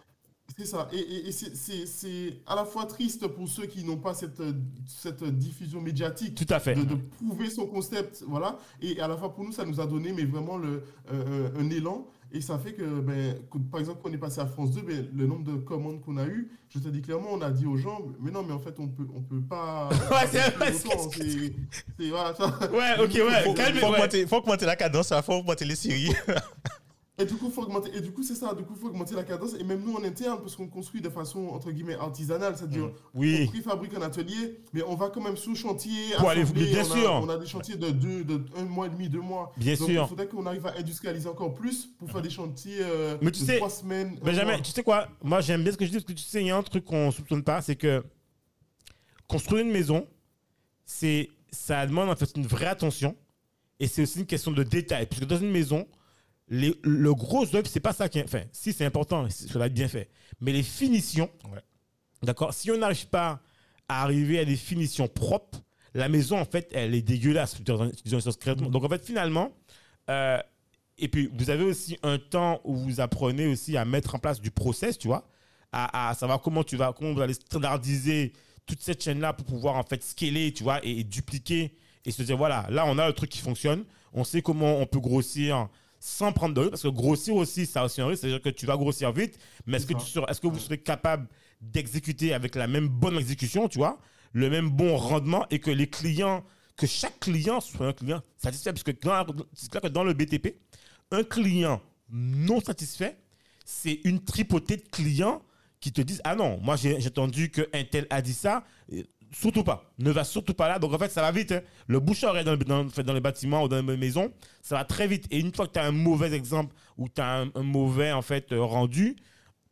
C'est ça. Et, et- et c'est- à la fois triste pour ceux qui n'ont pas cette, cette diffusion médiatique Tout à fait. de, de prouver son concept, voilà. Et à la fois pour nous, ça nous a donné mais vraiment le, euh, un élan. Et ça fait que, ben, que, par exemple, quand on est passé à France 2, ben, le nombre de commandes qu'on a eu, je te dis clairement, on a dit aux gens, mais non, mais en fait, on peut, on peut pas. [laughs] Ouais, c'est vrai, c'est- voilà, ça. Ouais, ok, ouais. Faut, calme- faut ouais. augmenter, faut augmenter la cadence, il faut augmenter les séries. [laughs] Et du coup, faut augmenter. Et du coup, c'est ça. Du coup, faut augmenter la cadence. Et même nous en interne, parce qu'on construit de façon entre guillemets artisanale, c'est-à-dire Mm. Oui. on préfabrique un atelier, mais on va quand même sous chantier. Pour aller- bien on a, sûr. On a des chantiers de deux, de un mois et demi, deux mois. Bien Donc, sûr. il faudrait qu'on arrive à industrialiser encore plus pour faire des chantiers euh, Mais tu de sais, trois semaines. Benjamin, tu sais quoi? Moi, j'aime bien ce que je dis parce que tu sais, il y a un truc qu'on soupçonne pas, c'est que construire une maison, c'est ça demande en fait une vraie attention et c'est aussi une question de détail. Puisque dans une maison, les- le gros œuvre, c'est pas ça qui est. Enfin, si c'est important, ça doit être bien fait. Mais les finitions, Ouais. d'accord Si on n'arrive pas à arriver à des finitions propres, la maison, en fait, elle est dégueulasse. disons- concrètement. Donc, en fait, finalement, euh, et puis, vous avez aussi un temps où vous apprenez aussi à mettre en place du process, tu vois, à, à savoir comment tu vas, comment vous allez standardiser toute cette chaîne-là pour pouvoir en fait scaler, tu vois, et, et dupliquer et se dire voilà, là on a le truc qui fonctionne, on sait comment on peut grossir sans prendre de risque, parce que grossir aussi, ça a aussi un risque, c'est-à-dire que tu vas grossir vite, mais est-ce que, tu seras- est-ce que vous serez capable d'exécuter avec la même bonne exécution, tu vois, le même bon rendement et que les clients, que chaque client soit un client satisfait, parce que dans- c'est clair que dans le BTP, un client non satisfait, c'est une tripotée de clients qui te disent Ah non, moi j'ai j'ai entendu qu'un tel a dit ça. Surtout pas. Ne va surtout pas là. Donc en fait, ça va vite. hein. Le bouche oreille dans, dans, les bâtiments ou dans les maisons, ça va très vite. Et une fois que tu as un mauvais exemple ou tu as un, mauvais en fait euh, rendu,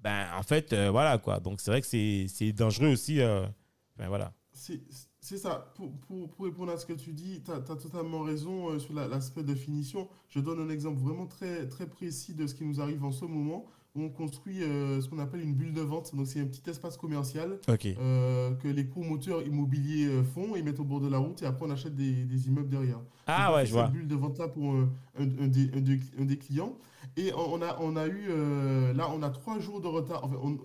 ben en fait euh, voilà quoi. Donc c'est vrai que c'est dangereux aussi. euh, ben voilà. C'est ça. Pour, pour, pour répondre à ce que tu dis, tu as, totalement raison sur la- l'aspect de finition. Je donne un exemple vraiment très, très précis de ce qui nous arrive en ce moment. On construit euh, ce qu'on appelle une bulle de vente. Donc, c'est un petit espace commercial Ok. euh, que les promoteurs immobiliers euh, font. Ils mettent au bord de la route et après, on achète des, des immeubles derrière. Ah Donc, ouais, je vois. Cette bulle de vente-là pour un, des, un des- un des clients. Et on a, on a eu, euh, là, on a trois jours de retard. Enfin, on,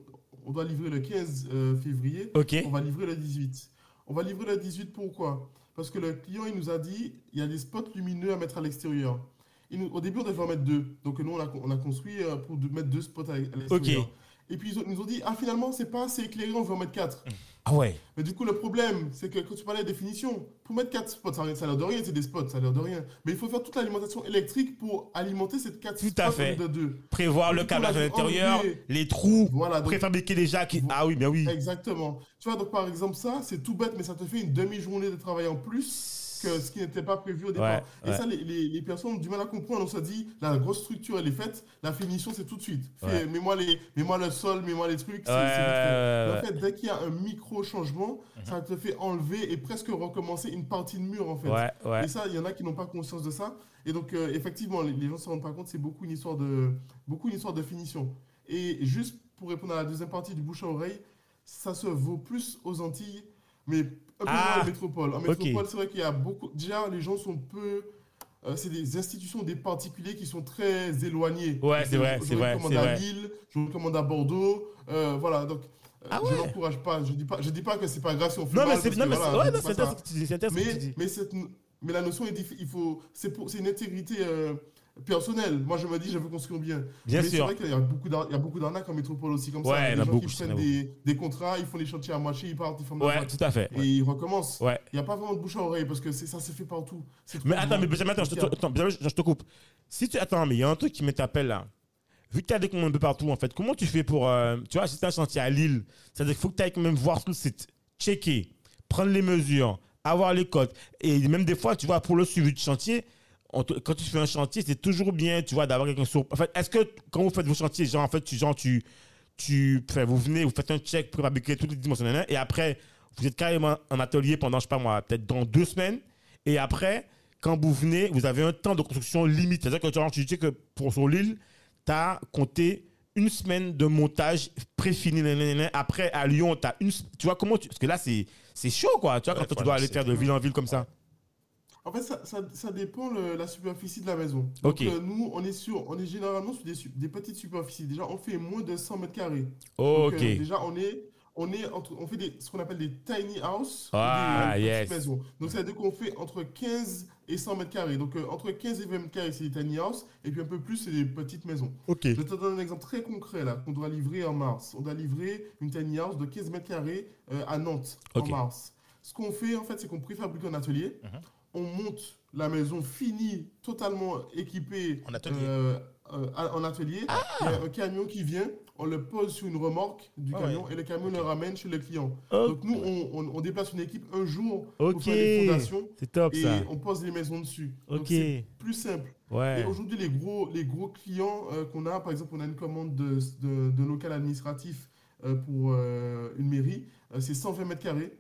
on doit livrer le 15 euh, février. Ok. On va livrer le 18. On va livrer le 18 pourquoi? Parce que le client, il nous a dit, il y a des spots lumineux à mettre à l'extérieur. Au début, on devait en mettre deux. Donc nous, on a, on a construit euh, pour mettre deux spots à, l'extérieur. Et puis ils nous ont dit, ah finalement, c'est pas assez éclairé, on veut en mettre quatre. Ah ouais. Mais du coup, le problème, c'est que quand tu parlais de définition, pour mettre 4 spots, ça ça a l'air de rien, c'est des spots, ça a l'air de rien. Mais il faut faire toute l'alimentation électrique pour alimenter cette 4 Tout spots à fait. de 2. Prévoir le câblage à l'intérieur, les trous, Voilà, donc préfabriquer déjà. Qui... Ah oui, bien oui. Exactement. Tu vois, donc par exemple, ça, c'est tout bête, mais ça te fait une demi-journée de travail en plus que ce qui n'était pas prévu au départ. Ouais, Et ouais. ça, les, les- les personnes ont du mal à comprendre. On se dit, la grosse structure, elle est faite, la finition, c'est tout de suite. Ouais. Mets-moi mets-moi le sol, mets-moi les trucs. c'est- En fait, dès qu'il y a un micro-changement, ça te fait enlever et presque recommencer une partie de mur, en fait. Et ça, il y en a qui n'ont pas conscience de ça. Et donc, euh, effectivement, les, les gens ne se rendent pas compte, c'est beaucoup une histoire de, beaucoup une histoire de finition. Et juste pour répondre à la deuxième partie du bouche à oreille, ça se vaut plus aux Antilles, mais un peu Ah, moins en métropole. En métropole, c'est vrai qu'il y a beaucoup. Déjà, les gens sont peu. euh, c'est des institutions, des particuliers qui sont très éloignés. Ouais, c'est vrai, Je c'est vrai, recommande c'est à vrai. Lille, je recommande à Bordeaux. euh, voilà, donc. euh, Ah Je ouais. n'encourage pas, je dis pas, je dis pas que c'est pas grave si on fait Non, mais mal, c'est parce non, que mais voilà, c'est- ouais, je non, c'est intéressant c'est Mais, mais, mais la notion est il faut c'est pour- c'est une intégrité personnelle. Moi je me dis je veux construire bien. Bien mais c'est sûr. vrai qu'il y a beaucoup d'ar- il y a beaucoup d'arnaques en métropole aussi comme Ouais, ça. il y en Des a gens beaucoup, qui a prennent des, des contrats, ils font les chantiers à moitié, ils partent, ils font Ouais, tout à fait. et ils recommencent. Ouais. Il n'y a pas vraiment de bouche à oreille parce que ça se fait partout. Mais attends, mais attends, je te, attends, Benjamin, je- je te coupe. Si tu attends, mais il y a un truc qui m'interpelle là. Vu que tu as des commandes un peu partout, en fait, comment tu fais pour. euh, tu vois, si tu un chantier à Lille, c'est-à-dire qu'il faut que tu ailles quand même voir sur le site, checker, prendre les mesures, avoir les codes. Et même des fois, tu vois, pour le suivi du chantier, te- quand tu fais un chantier, c'est toujours bien, tu vois, d'avoir quelqu'un sur. En fait, est-ce que quand vous faites vos chantiers, genre, en fait, tu, genre, tu, tu, vous venez, vous faites un check pour fabriquer toutes les dimensions, et après, vous êtes carrément en atelier pendant, je sais pas moi, peut-être dans deux semaines, et après, quand vous venez, vous avez un temps de construction limite. C'est-à-dire que tu, vois, tu dis que pour sur l'île, tu as compté une semaine de montage préfini. Après, à Lyon, tu as une. Tu vois comment tu. Parce que là, c'est chaud, quoi. Tu vois, Ouais, quand tu dois aller faire de ville en ville comme ça. En fait, ça, ça, ça dépend le- la superficie de la maison. Ok. Donc, euh, nous, on est, sur, on est généralement sur des, petites superficies. Déjà, on fait moins de 100 mètres carrés. Donc, Ok. euh, déjà, on est, on est entre, on fait des, ce qu'on appelle des tiny house, ou Ah, des euh, yes. petites maisons. Donc, ça veut dire qu'on fait entre 15 et 100 mètres carrés. Donc, euh, entre 15 et 20 mètres carrés, c'est des tiny house, et puis un peu plus, c'est des petites maisons. Ok. Je te donne un exemple très concret là, qu'on doit livrer en mars. On doit livrer une tiny house de 15 mètres carrés euh, à Nantes en mars. Ce qu'on fait en fait, c'est qu'on préfabrique un atelier. Mhm. On monte la maison finie, totalement équipée En atelier. euh, euh, en atelier. Il y a un camion qui vient, on le pose sur une remorque du Ah camion ouais. et le camion le ramène chez le client. Donc nous, on, on- on déplace une équipe un jour pour faire les fondations C'est top et ça. on pose les maisons dessus. Donc Ok. c'est plus simple. Et Ouais. aujourd'hui, les gros, les gros clients euh, qu'on a, par exemple, on a une commande de, de, de local administratif euh, pour euh, une mairie, euh, c'est 120 mètres carrés.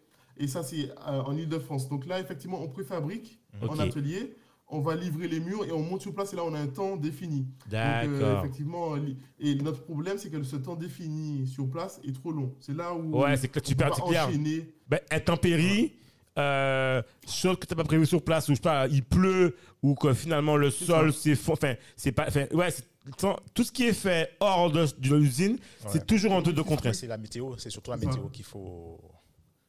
Et ça, c'est euh, en Ile-de-France. Donc là, effectivement, on préfabrique en Ok. atelier, on va livrer les murs et on monte sur place. Et là, on a un temps défini. Donc, euh, D'accord. effectivement, et notre problème, c'est que ce temps défini sur place est trop long. C'est là où Ouais, c'est que tu perds du. Ben, intempéries, euh, chose que tu n'as pas prévu sur place, ou je sais pas, il pleut, ou que finalement le C'est sol c'est fond. Enfin, c'est pas. Enfin, ouais, c'est- tout ce qui est fait hors de, de l'usine, c'est toujours en deux de contraintes. c'est la météo, c'est surtout la météo qu'il faut,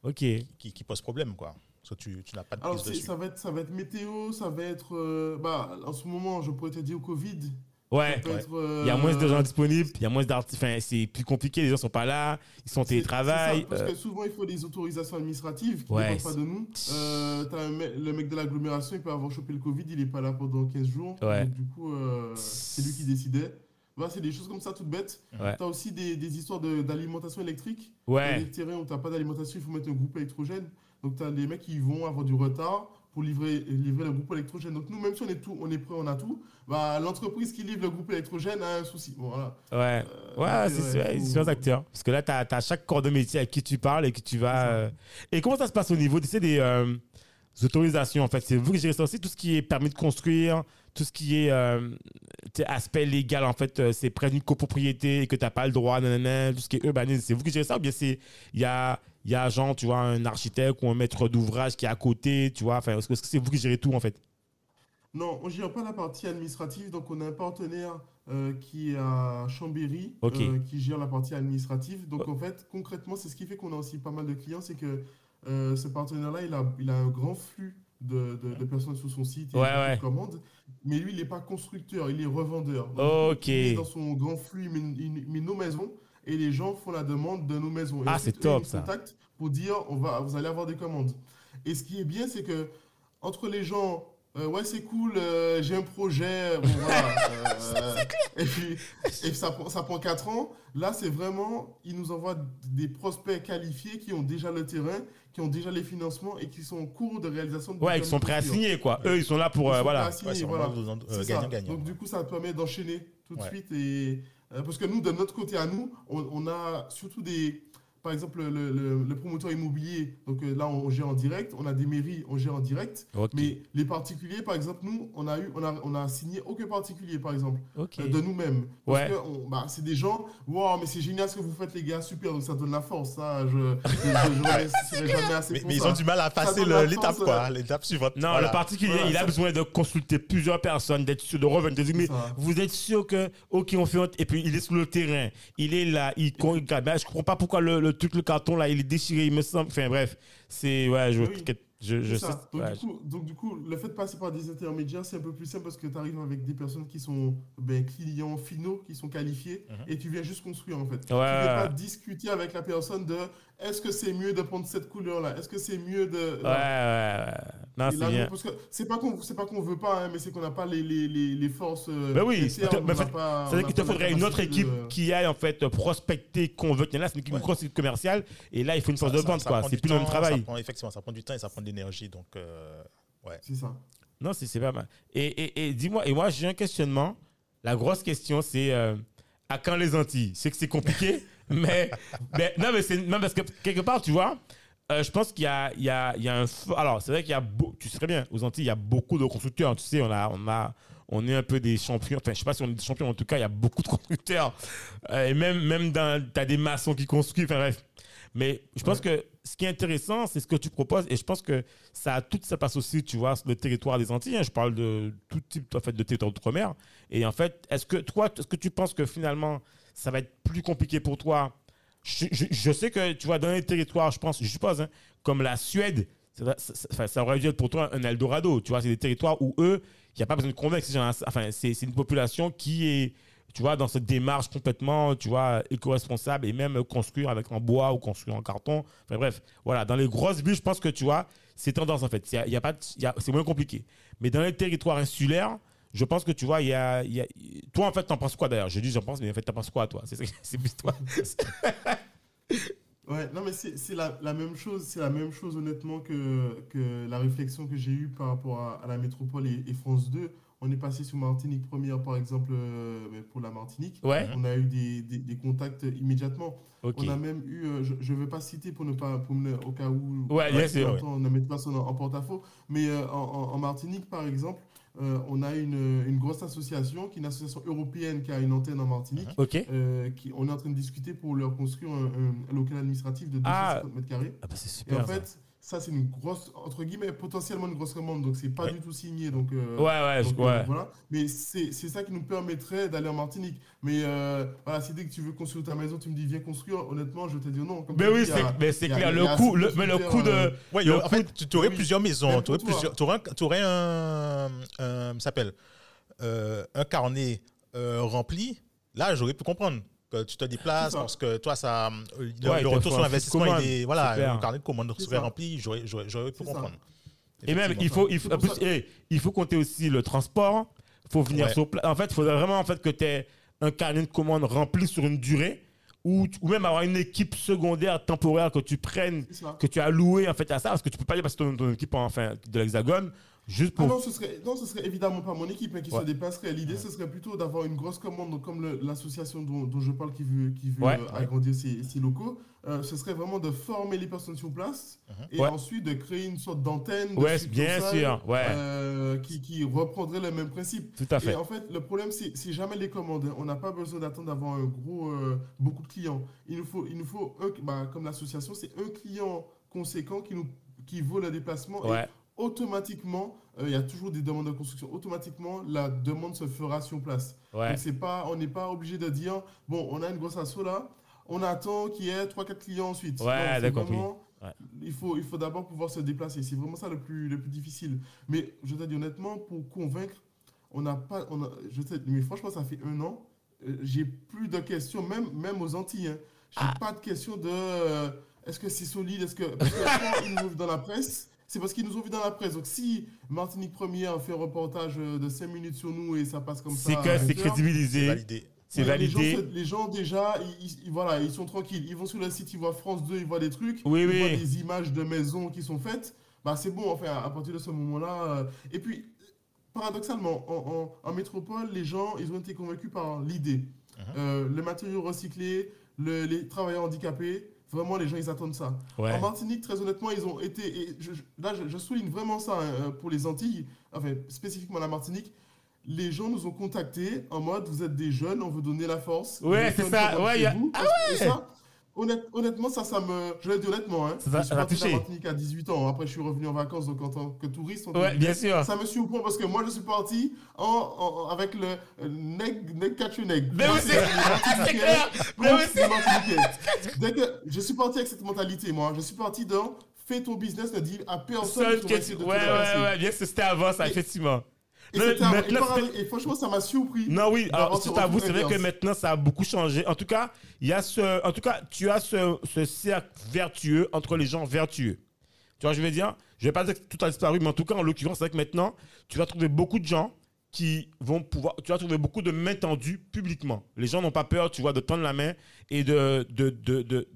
Ok. qui, qui pose problème, quoi. Parce que tu, tu n'as pas de Alors, prise c'est- dessus. ça va, être, ça va être météo, ça va être. euh, bah, en ce moment, je pourrais te dire Covid. Ouais. Être, Il y a moins de gens euh, disponibles, il y a moins d'artistes. Enfin, c'est plus compliqué, les gens sont pas là, ils sont en télétravail. c'est ça, parce euh, que souvent, il faut des autorisations administratives qui ne Ouais, dépendent pas de nous. Euh, le mec de l'agglomération, il peut avoir chopé le Covid, il n'est pas là pendant 15 jours. Ouais. Donc, du coup, euh, c'est lui qui décidait. Voilà, c'est des choses comme ça, toutes bêtes. Ouais. Tu as aussi des, des histoires de- d'alimentation électrique. Dans ouais. des terrains où tu n'as pas d'alimentation, il faut mettre un groupe électrogène. Donc, tu as les mecs qui vont avoir du retard pour livrer, livrer le groupe électrogène. Donc, nous, même si on est, tout, on est prêt, on a tout, bah, l'entreprise qui livre le groupe électrogène a un souci. Bon, voilà. Ouais, Euh, ouais, c'est ouais, c'est- faut- c'est un acteur. Parce que là, tu as, chaque corps de métier à qui tu parles et qui tu vas. euh, Et comment ça se passe au niveau tu sais, des euh, autorisations en fait? C'est vous qui gérez ça aussi, tout ce qui est permis de construire, tout ce qui est euh, aspect légal en fait, euh, c'est près d'une copropriété et que tu n'as pas le droit, nanana, tout ce qui est urbanisme. C'est vous qui gérez ça ou bien c'est. Il y a, y a genre, tu vois, un architecte ou un maître d'ouvrage qui est à côté, tu vois Enfin, est-ce que c'est vous qui gérez tout en fait? Non, on ne gère pas la partie administrative, donc on a un partenaire euh, qui est à Chambéry, euh, qui gère la partie administrative. Donc en fait, concrètement, c'est ce qui fait qu'on a aussi pas mal de clients, c'est que euh, ce partenaire-là, il a, il a un grand flux de, de- de personnes sur son site et Ouais, commandes, mais lui, il n'est pas constructeur, il est revendeur. Donc, Ok. il met dans son grand flux, met nos maisons, et les gens font la demande de nos maisons. Et Ah, c'est top, ça. pour dire, on va, vous allez avoir des commandes. Et ce qui est bien, c'est que entre les gens, euh, ouais, c'est cool, euh, j'ai un projet, bon, voilà, [laughs] euh, et puis et ça, prend- ça prend 4 ans. Là, c'est vraiment, ils nous envoient des prospects qualifiés qui ont déjà le terrain, qui ont déjà les financements et qui sont en cours de réalisation. De Ouais, ils sont prêts à signer quoi. Eux, ils sont là pour. Ils euh, sont voilà. signer, Ouais, voilà. euh, C'est ça. gagnant-gagnant. Donc du coup, ça permet d'enchaîner tout de Ouais. suite. Et, euh, parce que nous, de notre côté à nous, on, on a surtout des... Par exemple, le, le- le promoteur immobilier, donc euh, là, on gère en direct. On a des mairies, on gère en direct. Mais les particuliers, par exemple, nous, on a, eu, on a, on a signé aucun particulier, par exemple, euh, de nous-mêmes. Parce Ouais. que bah, c'est des gens, wow, mais c'est génial ce que vous faites, les gars, super, donc ça donne la force. Ça, je ne jamais assez Mais, pour mais ils ont du mal à passer l'étape, quoi. euh. L'étape suivante. Non, Voilà. le particulier, Voilà, il a ça- besoin de consulter plusieurs personnes, d'être sûr de revenir, de dire, mais vous êtes sûr que, ok, on fait, et puis il est sur le terrain, il est là, il, il- ben, je comprends pas pourquoi le, le truc, le carton là, il est déchiré, il me semble, enfin bref, c'est, ouais, je, Oui. je, je sais. Donc, ouais, du coup, donc du coup, le fait de passer par des intermédiaires, c'est un peu plus simple parce que tu arrives avec des personnes qui sont ben, clients finaux, qui sont qualifiés, Mhm. et tu viens juste construire en fait. tu Ouais, ne viens pas discuter avec la personne de est-ce que c'est mieux de prendre cette couleur-là? Est-ce que c'est mieux de... ouais, ouais, ouais. non, c'est bien. parce que c'est pas qu'on c'est pas qu'on veut pas, hein, mais c'est qu'on n'a pas les, les, les, les forces. euh, Ben oui, internes, c'est- on mais en n'a fait, pas- on C'est-à-dire qu'il te faudrait une autre équipe de- qui aille en fait prospecter, convaincre. Là, c'est une, équipe- une Ouais. grosse équipe commerciale, et là, il faut une Ça- force de vente, ça quoi. C'est plus le même temps, travail. ça prend- effectivement, ça prend du temps et ça prend de l'énergie. Donc, euh, ouais. C'est ça. Non, c'est c'est pas mal. Et, et, et dis-moi, et moi j'ai un questionnement. La grosse question, c'est euh, à quand les Antilles? C'est que c'est compliqué, [laughs] [laughs] mais, mais non, mais c'est non, parce que quelque part, tu vois, euh, je pense qu'il y a, il y, a, il y a un. Alors, c'est vrai qu'il y a. beau- Tu sais très bien, aux Antilles, il y a beaucoup de constructeurs. Tu sais, on a, on a, on est un peu des champions. Enfin, je sais pas si on est des champions. En tout cas, il y a beaucoup de constructeurs. Euh, et même, même dans, t'as des maçons qui construisent. Enfin bref. Mais je pense que ce qui est intéressant, c'est ce que tu proposes. Et je pense que ça a toute sa place aussi, tu vois, sur le territoire des Antilles. hein. Je parle de tout type en fait, de territoire d'outre-mer. Et en fait, est-ce que toi, est-ce que tu penses que finalement, ça va être plus compliqué pour toi je, sais que, tu vois, dans les territoires, je pense, je suppose, hein, comme la Suède, ça, ça- ça- aurait dû être pour toi un Eldorado. Tu vois, c'est des territoires où eux, il n'y a pas besoin de convaincre. Enfin, c'est une population qui est, tu vois, dans cette démarche complètement, tu vois, éco-responsable et même construire avec en bois ou construire en carton. Enfin bref, voilà. Dans les grosses villes, je pense que, tu vois, c'est tendance en fait. C'est moins compliqué. Mais dans les territoires insulaires, je pense que tu vois, il y a, y a- Toi, en fait, t'en penses quoi d'ailleurs? Je dis j'en pense, mais en fait, t'en penses quoi, toi? C'est plus toi. Ouais, non, mais c'est la, la même chose, c'est la même chose honnêtement que, que la réflexion que j'ai eue par rapport à, à la métropole et, et France 2. On est passé sur Martinique première, par exemple, euh, pour la Martinique. Ouais, On a eu des, des, des contacts immédiatement. ok. On a même eu, euh, je ne veux pas citer pour ne pas, pour me- au cas où Ouais, entend, on ne met pas son en, en porte-à-faux, mais euh, en, en- en Martinique, par exemple, euh, on a une, une grosse association, qui est une association européenne qui a une antenne en Martinique. Ok. Euh, qui, on est en train de discuter pour leur construire un, local administratif de 250 Ah. mètres carrés. Ah bah c'est Et super. en fait, ça, c'est une grosse, entre guillemets, potentiellement une grosse commande, donc c'est pas Ouais. du tout signé. Donc, euh, ça. Ouais, ouais, je- donc, euh, ouais. voilà. Mais c'est c'est ça qui nous permettrait d'aller en Martinique. Mais euh, voilà, si dès que tu veux construire ta maison, tu me dis viens construire, honnêtement, je vais te dire non. Comme Mais tu oui, dis, c'est mais c'est il y a- clair. Le coût, le, de mais le coût de. euh, Ouais, Le en fait, tu aurais oui. plusieurs maisons. Tu aurais, plusieurs, t'aurais un, t'aurais un, un- ça s'appelle, euh, un carnet euh, rempli. Là, j'aurais pu comprendre que tu te déplaces parce que toi, ça, euh, le, Ouais, retour sur l'investissement, il est, voilà, Super. le carnet de commandes serait rempli. J'aurais, j'aurais, j'aurais pu comprendre. Et même, il faut, il faut, en plus, il faut compter aussi le transport. Il faut venir Ouais. sur place. En fait, il faudrait vraiment en fait, que tu aies un carnet de commandes rempli sur une durée ou, ou même avoir une équipe secondaire temporaire que tu prennes, que tu as loué en fait à ça, parce que tu peux pas aller passer ton, ton équipe enfin, de l'Hexagone juste Ah non, ce serait, non, ce serait évidemment pas mon équipe hein, qui Ouais. se dépasserait. L'idée, ce serait plutôt d'avoir une grosse commande, comme l'association dont, dont je parle qui veut, qui veut Ouais, euh, agrandir ses, ses locaux. euh, ce serait vraiment de former les personnes sur place et Ouais. ensuite de créer une sorte d'antenne. bien sûr, ouais. euh, qui, qui reprendrait le même principe. Tout à fait. Et en fait, le problème, c'est c'est jamais les commandes. hein. On n'a pas besoin d'attendre d'avoir un gros, euh, beaucoup de clients. Il nous faut, il nous faut un, bah, comme l'association, c'est un client conséquent qui, nous, qui vaut le déplacement. Et Automatiquement, euh, il y a toujours des demandes de construction. Automatiquement, la demande se fera sur place. Ouais. Donc, c'est pas, on n'est pas obligé de dire, bon, on a une grosse asso là, on attend qu'il y ait 3-4 clients ensuite. Ouais, d'accord. Ouais. Il faut, il faut d'abord pouvoir se déplacer. C'est vraiment ça le plus, le plus difficile. Mais je te dis honnêtement, pour convaincre, on n'a pas. On a, je te, mais franchement, ça fait un an. euh, J'ai plus de questions, même, même aux Antilles. hein. J'ai Ah. pas de questions de euh, est-ce que c'est solide Est-ce que. Parce que [laughs] quand ils nous dans la presse, c'est parce qu'ils nous ont vu dans la presse. Donc si Martinique Première fait un reportage euh, de 5 minutes sur nous et ça passe comme ça. C'est à que c'est 20 heures, crédibilisé, Validé. c'est Ouais, Les gens, validé. les gens, déjà, ils, ils- voilà, ils sont tranquilles. Ils vont sur le site, ils voient France 2, ils voient des trucs, Oui, ils oui. voient des images de maisons qui sont faites. Bah, c'est bon, enfin, à partir de ce moment-là. euh, Et puis, paradoxalement, en, en- en métropole, les gens, ils ont été convaincus par l'idée. Uh-huh. Euh, le matériau recyclé, le- les travailleurs handicapés, vraiment, les gens, ils attendent ça. Ouais. En Martinique, très honnêtement, ils ont été. Et je- je- là, je, je souligne vraiment ça hein, pour les Antilles, enfin, spécifiquement la Martinique. Les gens nous ont contactés en mode vous êtes des jeunes, on veut donner la force. Ouais, c'est ça, ouais, y a- vous. Ah ça, honnête- honnêtement, ça, ça me. Je le dis honnêtement, hein. Ça la touché. Martinique à 18 ans. Après, je suis revenu en vacances donc en tant que touriste. entre Ouais, bien sûr. Ça me surprend parce que moi, je suis parti en, en- avec le neg, neg catch you neg. Mais oui, c'est- clair. Mais oui, Dès que je suis parti avec cette mentalité, moi, je suis parti dans fais ton business, ne dis à personne. Que tu- Ouais, ouais, ouais, bien sûr, c'était avant ça, effectivement. Et, Non, c'était un- et par- et franchement, ça m'a surpris. Non, oui, alors d'avoir je ce t'avoue, retour c'est vrai que maintenant ça a beaucoup changé. En tout cas, il y a ce, en tout cas, tu as ce, ce cercle vertueux entre les gens vertueux. Tu vois, je veux dire, je vais pas dire que tout a disparu, mais en tout cas, en l'occurrence, c'est vrai que maintenant, tu vas trouver beaucoup de gens qui vont pouvoir, tu vas trouver beaucoup de mains tendues publiquement. Les gens n'ont pas peur, tu vois, de tendre la main et de, de, de, de,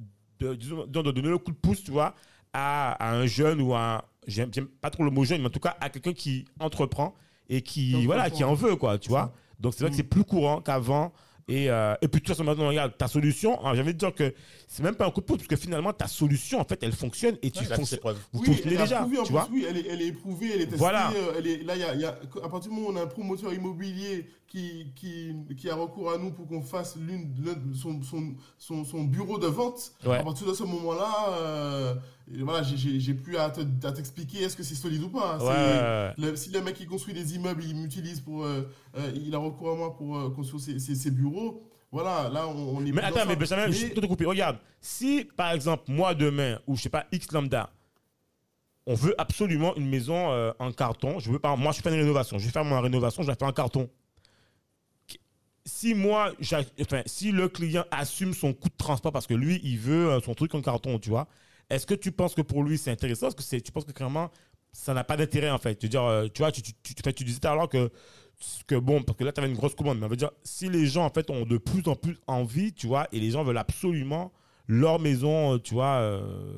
donner le coup de pouce, tu vois, à, à un jeune ou à, j'aime pas trop le mot jeune, mais en tout cas, à quelqu'un qui entreprend et qui, voilà, qui en veut, quoi, tu vois. Donc c'est vrai que Mm. c'est plus courant qu'avant. Et, euh, et puis de toute façon, maintenant, regarde, ta solution, hein, j'ai envie de dire que c'est même pas un coup de pouce, parce que finalement, ta solution, en fait, elle fonctionne et tu Ouais, fonctionnes. preuves. Vous Oui, fonctionnez elle est déjà, approuvée, en tu plus, vois. Oui, elle est, elle est éprouvée, elle est testée. Voilà. euh, elle est, là, il y a, y a- à partir du moment où on a un promoteur immobilier qui, qui, qui a recours à nous pour qu'on fasse l'une, l'un- son, son, son, son bureau de vente, Ouais. à partir de ce moment-là, euh, et voilà, j'ai- plus à te- à t'expliquer est-ce que c'est solide ou pas. Ouais, le- si le mec qui construit des immeubles, il m'utilise pour, euh, euh, il a recours à moi pour euh, construire ses, ses- ses bureaux. Voilà, là on, on est. Mais attends, mais Benjamin, Mais- je peux te couper. Regarde, si par exemple, moi demain, ou je sais pas, X lambda, on veut absolument une maison en carton, je veux pas, moi je fais une rénovation, je vais faire ma rénovation, je la fais en carton. Si moi, enfin, si le client assume son coût de transport parce que lui, il veut son truc en carton, tu vois, est-ce que tu penses que pour lui c'est intéressant? Est-ce que c'est, tu penses que clairement ça n'a pas d'intérêt en fait? Tu veux dire, euh, tu vois, tu, tu, tu, tu- tu disais tout à l'heure que que bon, parce que là, tu avais une grosse commande, mais on veut dire, si les gens, en fait, ont de plus en plus envie, tu vois, et les gens veulent absolument leur maison, euh, tu vois, euh,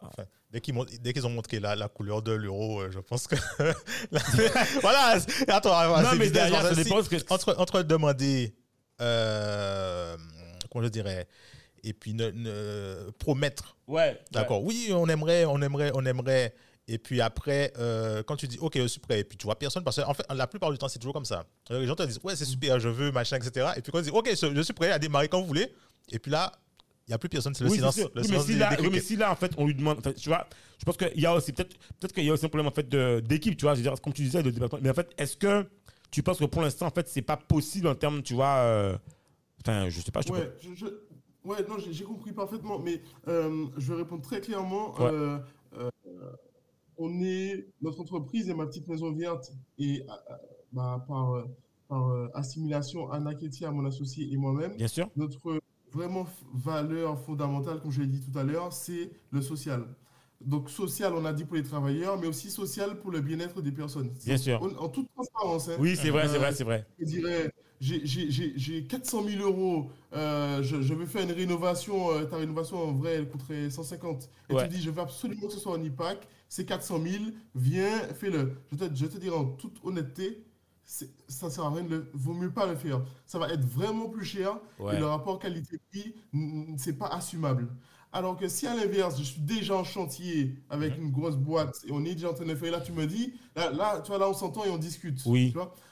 Enfin, dès qu'ils ont montré la, la couleur de l'euro, je pense que. [laughs] [laughs] voilà. Attends, non, mais derrière, ça si- dépend, parce que entre, entre demander, euh, comment je dirais, et puis ne, ne- promettre, ouais, d'accord, oui, on aimerait, on aimerait, on aimerait, et puis après, euh, quand tu dis, ok, je suis prêt, et puis tu vois personne, parce qu'en fait, la plupart du temps, c'est toujours comme ça. Les gens te disent, ouais, c'est super, je veux, machin, etc. Et puis quand ils disent, ok, je suis prêt à démarrer quand vous voulez, et puis là, il n'y a plus personne, c'est le Oui, silence. sûr. Le Oui, mais si là, oui, mais si là, en fait, on lui demande, en fait, tu vois, je pense qu'il y a aussi peut-être, peut-être qu'il y a aussi un problème en fait d'équipe, tu vois, je veux dire, comme tu disais, de département. Mais en fait, est-ce que tu penses que pour l'instant, en fait, c'est pas possible en termes, tu vois, euh, enfin, je sais pas, je sais Ouais, je, je- ouais, non, j'ai compris parfaitement, mais euh, je vais répondre très clairement. Ouais. Euh, euh, on est, notre entreprise est ma petite maison verte et bah, par, par assimilation, Anna Ketia, mon associé et moi-même. Bien sûr. notre vraiment valeur fondamentale, comme je l'ai dit tout à l'heure, c'est le social. Donc social, on a dit pour les travailleurs, mais aussi social pour le bien-être des personnes. Bien sûr. En, en toute transparence. hein. Oui, c'est vrai, c'est vrai, c'est vrai. je dirais, j'ai- j'ai j'ai- j'ai 400 000 euros, euh, je, je veux faire une rénovation, euh, ta rénovation en vrai elle coûterait 150. Et Ouais. tu dis je veux absolument que ce soit en IPAC, c'est 400 000, viens, fais-le. Je te, je te dirais en toute honnêteté, ça sert à rien, de le, vaut mieux pas le faire. Ça va être vraiment plus cher Ouais. et le rapport qualité-prix, c'est pas assumable. Alors que si à l'inverse, je suis déjà en chantier avec une grosse boîte et on est déjà en train de faire, là tu me dis, là, là, tu vois, là on s'entend et on discute. Oui. Tu vois Mais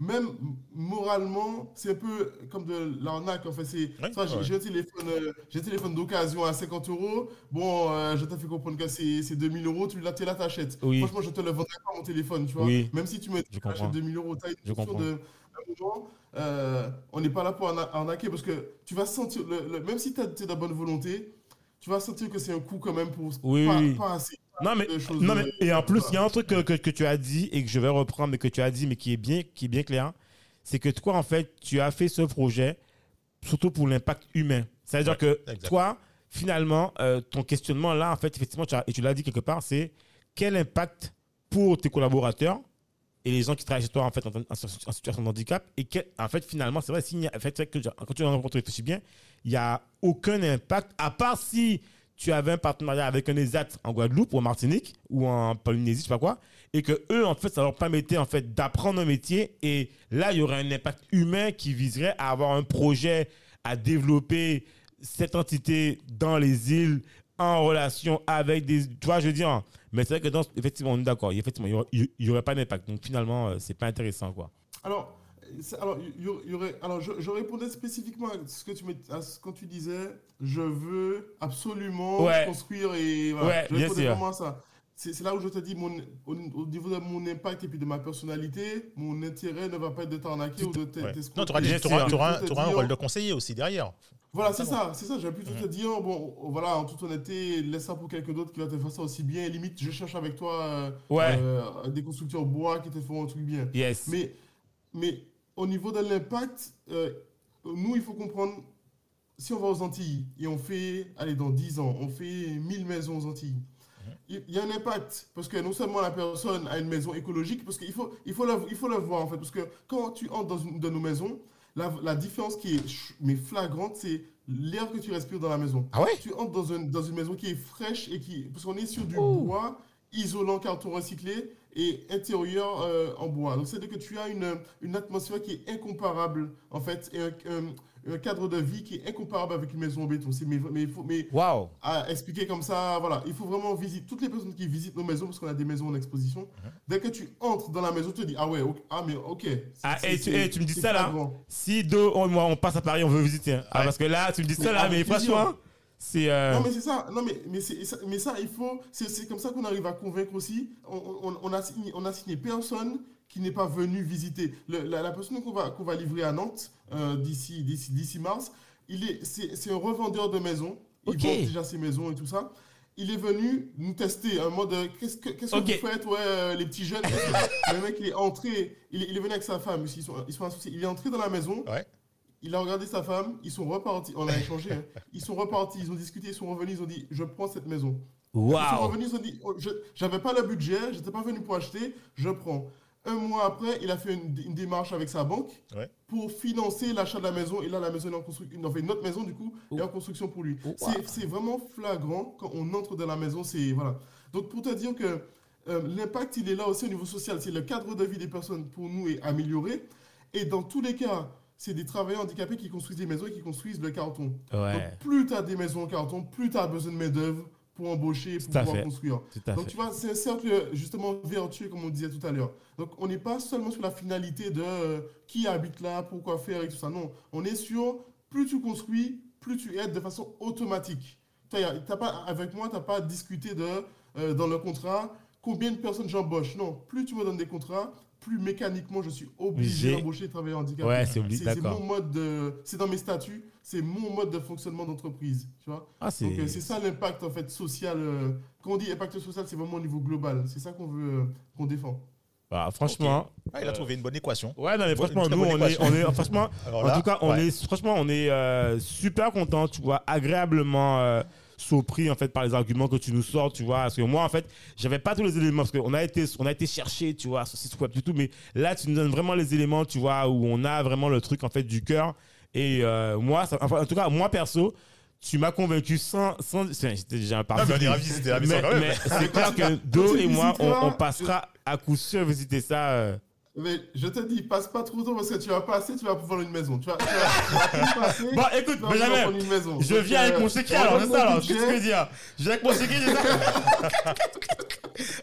même moralement, c'est un peu comme de l'arnaque. En fait, c'est, tu j'ai ouais. j'ai un téléphone, euh, téléphone d'occasion à 50 euros. Bon, euh, je t'ai fait comprendre que c'est, c'est 2000 euros. Tu l'as, tu là, t'achètes. Oui. Franchement, je te le vendrai pas mon téléphone, tu vois. Oui. Même si tu me dis Je que j'achète comprends. 2000 euros, t'as une Je notion comprends. de moment, euh, on n'est pas là pour arna- arnaquer parce que tu vas sentir, le- le- même si tu as de la bonne volonté, tu vas sentir que c'est un coût quand même pour pas, pas assez. Non mais, non mais et en plus il y a un truc que, que, que tu as dit et que je vais reprendre mais que tu as dit mais qui est bien qui est bien clair c'est que toi en fait tu as fait ce projet surtout pour l'impact humain. C'est à dire Ouais, que toi finalement euh, ton questionnement là en fait effectivement tu as- et tu l'as dit quelque part c'est quel impact pour tes collaborateurs et les gens qui travaillent chez toi en fait en, en- en situation de handicap et quel- en fait finalement c'est vrai s'il y a- en fait, c'est vrai que quand tu rencontres réfléchis bien il n'y a aucun impact à part si tu avais un partenariat avec un ESAT en Guadeloupe ou en Martinique ou en Polynésie, je sais pas quoi, et que eux, en fait, ça leur permettait en fait d'apprendre un métier et là, il y aurait un impact humain qui viserait à avoir un projet à développer cette entité dans les îles en relation avec des. Tu vois, je veux dire, mais c'est vrai que dans, effectivement, on est d'accord, effectivement, il y aurait- pas d'impact. Donc finalement, euh, c'est pas intéressant, quoi. Alors, alors, y, aurait, alors je, je répondais spécifiquement à ce que tu me, à ce, quand tu disais, je veux absolument Ouais. construire et voilà. Ouais, je bien répondais sûr. vraiment à ça. C'est c'est là où je te dis, mon, au, au niveau de mon impact et puis de ma personnalité, mon intérêt ne va pas être de t'arnaquer ou de Ouais. Non, tu auras, t'auras un rôle de conseiller aussi derrière. Voilà, c'est ça, c'est ça. J'aurais plutôt te dire, bon, voilà, en toute honnêteté, laisse ça pour quelqu'un d'autre qui va te faire ça aussi bien. Et limite, je cherche avec toi euh, Ouais. euh, des constructeurs bois qui te font un truc bien. Yes. Mais, mais au niveau de l'impact, euh, nous, il faut comprendre, si on va aux Antilles et on fait, allez, dans 10 ans, on fait 1000 maisons aux Antilles, il il y a un impact. Parce que non seulement la personne a une maison écologique, parce qu'il faut, il faut, la, il faut la voir, en fait. Parce que quand tu entres dans une de nos maisons, la, la différence qui est mais flagrante, c'est l'air que tu respires dans la maison. Ah ouais? Tu entres dans une, dans une maison qui est fraîche et qui. Parce qu'on est sur du bois, isolant, carton recyclé et intérieur euh, en bois. Donc, c'est-à-dire que tu as une, une atmosphère qui est incomparable, en fait, et un, un- un cadre de vie qui est incomparable avec une maison en béton. C'est- Mais, mais, il faut, mais Waouh. à expliquer comme ça, voilà, il faut vraiment visiter toutes les personnes qui visitent nos maisons, parce qu'on a des maisons en exposition. Dès que tu entres dans la maison, tu te dis, ah ouais, ah mais ok. Ah, et tu, c'est- et tu me dis ça là. Si deux, on, on passe à Paris, on veut visiter. hein. Ah, Ouais. parce que là, tu me dis ça Mais là, mais avec plaisir. franchement, c'est. euh, Non mais c'est ça, non mais, mais, c'est, ça- mais ça il faut, c'est, comme ça qu'on arrive à convaincre aussi. On, on, on a, signé, on a signé personne qui n'est pas venu visiter. Le- la, la personne qu'on va, qu'on va livrer à Nantes euh, d'ici, d'ici, d'ici mars, il est, c'est, un revendeur de maisons. Il Ok. vend déjà ses maisons et tout ça. Il est venu nous tester un mode, euh, qu'est-ce que, qu'est-ce que Ok. vous faites, ouais, euh, les petits jeunes. le mec, il est entré, il est, il est venu avec sa femme, ils sont, ils sont associés. Il est entré dans la maison, Ouais. Il a regardé sa femme, ils sont repartis, on a échangé, hein. ils sont repartis, ils ont discuté, ils sont revenus, ils ont dit, je prends cette maison. Ils sont revenus, ils ont dit, oh, je j'avais pas le budget, j'étais pas venu pour acheter, je prends. Un mois après, il a fait une, une démarche avec sa banque Ouais. pour financer l'achat de la maison. Et là, la maison est en construction. On fait une autre maison, du coup, est en construction pour lui. Oh, C'est- wow. C'est vraiment flagrant quand on entre dans la maison. C'est voilà. Donc, pour te dire que euh, l'impact, il est là aussi au niveau social. C'est le cadre de vie des personnes pour nous est amélioré. Et dans tous les cas, c'est des travailleurs handicapés qui construisent des maisons et qui construisent le carton. Ouais, Donc, plus tu as des maisons en carton, plus tu as besoin de main-d'œuvre pour embaucher et pour pouvoir fait. construire. Donc fait. tu vois, c'est un cercle justement vertueux comme on disait tout à l'heure. Donc on n'est pas seulement sur la finalité de euh, qui habite là, pourquoi faire et tout ça. Non, on est sur plus tu construis, plus tu aides de façon automatique. T'as- pas, avec moi, tu n'as pas à discuter de, euh, dans le contrat combien de personnes j'embauche. Non, plus tu me donnes des contrats, plus mécaniquement je suis obligé d'embaucher des travailleurs handicapés. Ouais, c'est obligé, C'est mon mode de, c'est dans mes statuts, c'est mon mode de fonctionnement d'entreprise, tu vois. Ah, c'est. Donc euh, c'est ça l'impact en fait social. euh, quand on dit impact social, c'est vraiment au niveau global. C'est ça qu'on veut, euh, qu'on défend. Bah, franchement. Ah, il a trouvé une bonne équation. Ouais, non, mais Une franchement, nous, on est, on est, franchement, [laughs] Alors en là, tout cas, on ouais. est, franchement, on est euh, super content, tu vois, agréablement euh, surpris en fait par les arguments que tu nous sors, tu vois. Parce que moi, en fait, j'avais pas tous les éléments parce qu'on a été, on a été chercher, tu vois, sur site web du tout. Mais là, tu nous donnes vraiment les éléments, tu vois, où on a vraiment le truc en fait du cœur. Et euh, moi, ça- enfin, en tout cas, moi perso, tu m'as convaincu sans, sans, j'étais déjà un parti. mais ravis mais, même. mais c'est clair que [laughs] Do et moi, on passera à coup sûr visiter ça. euh. Mais je te dis, passe pas trop tôt parce que tu vas passer, tu vas pouvoir une maison. Tu vas, tu vas, tu vas [laughs] passer, Bon, écoute, tu vas pouvoir Benjamin, prendre une maison. Je viens avec euh, mon sécret on alors, c'est ça alors, qu'est-ce que tu veux dire Je viens avec mon sécret, c'est ça [laughs]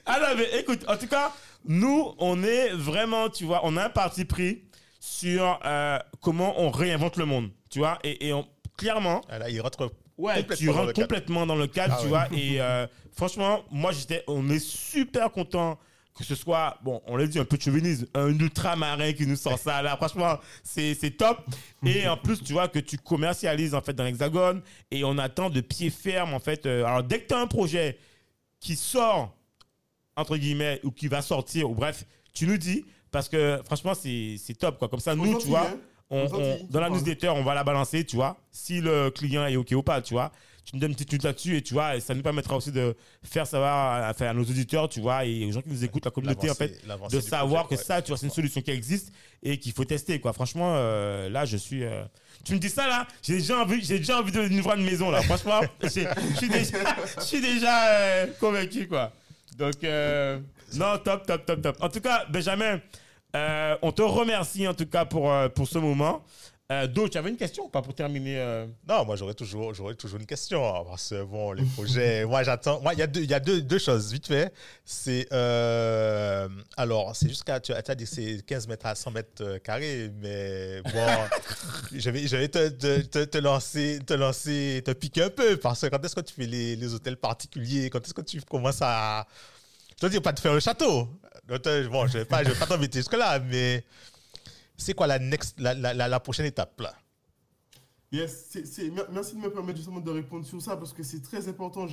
Ah non, mais écoute, en tout cas, nous, on est vraiment, tu vois, on a un parti pris sur euh, comment on réinvente le monde, tu vois, et, et on, clairement, Ah, là, il rentre ouais, complètement tu dans rentres le cadre. complètement dans le cadre, Ah tu ouais. vois, et euh, franchement, moi, j'étais, on est super content que ce soit, bon, on l'a dit, un peu de chauvinisme, un ultramarin qui nous sort ça là, franchement, c'est top. Et en plus, tu vois que tu commercialises en fait dans l'Hexagone et on attend de pied ferme en fait. euh, alors, dès que tu as un projet qui sort, entre guillemets, ou qui va sortir, ou bref, tu nous dis, parce que franchement, c'est top quoi. Comme ça, nous, tu vois, hein. On, Gentil, on- dans la newsletter, on va la balancer, tu vois, si le client est OK ou pas, tu vois. Tu nous donnes une petite note là-dessus et tu vois, et ça nous permettra aussi de faire savoir à, à nos auditeurs, tu vois, et aux gens qui nous écoutent, la communauté, en fait, de savoir projet, que ça, tu vois, c'est une solution qui existe et qu'il faut tester, quoi. Franchement, euh, là, je suis. euh, Tu me dis ça, là, j'ai déjà envie, j'ai déjà envie de nous voir une maison, là. Franchement, [laughs] je suis déjà, euh, convaincu, quoi. Donc, non, top, top, top, top. En tout cas, Benjamin, euh, on te remercie, en tout cas, pour, euh, pour ce moment. Euh, Do, tu avais une question ou pas pour terminer euh, Non, moi j'aurais toujours, j'aurais toujours une question hein, parce que bon, les projets. [laughs] moi j'attends. Moi il y a deux, il y a deux, deux choses vite fait. C'est euh, alors c'est jusqu'à tu as dit que c'est 15 mètres à 100 mètres carrés, mais bon, [laughs] je vais, je vais te, te, te, te lancer, te lancer, te piquer un peu parce que quand est-ce que tu fais les, les hôtels particuliers, quand est-ce que tu commences à, je te dis pas de faire le château. Bon, je vais pas, je vais pas t'embêter jusque là, mais c'est quoi la next, la, la, la, la prochaine étape là? Yes, merci de me permettre justement de répondre sur ça parce que c'est très important.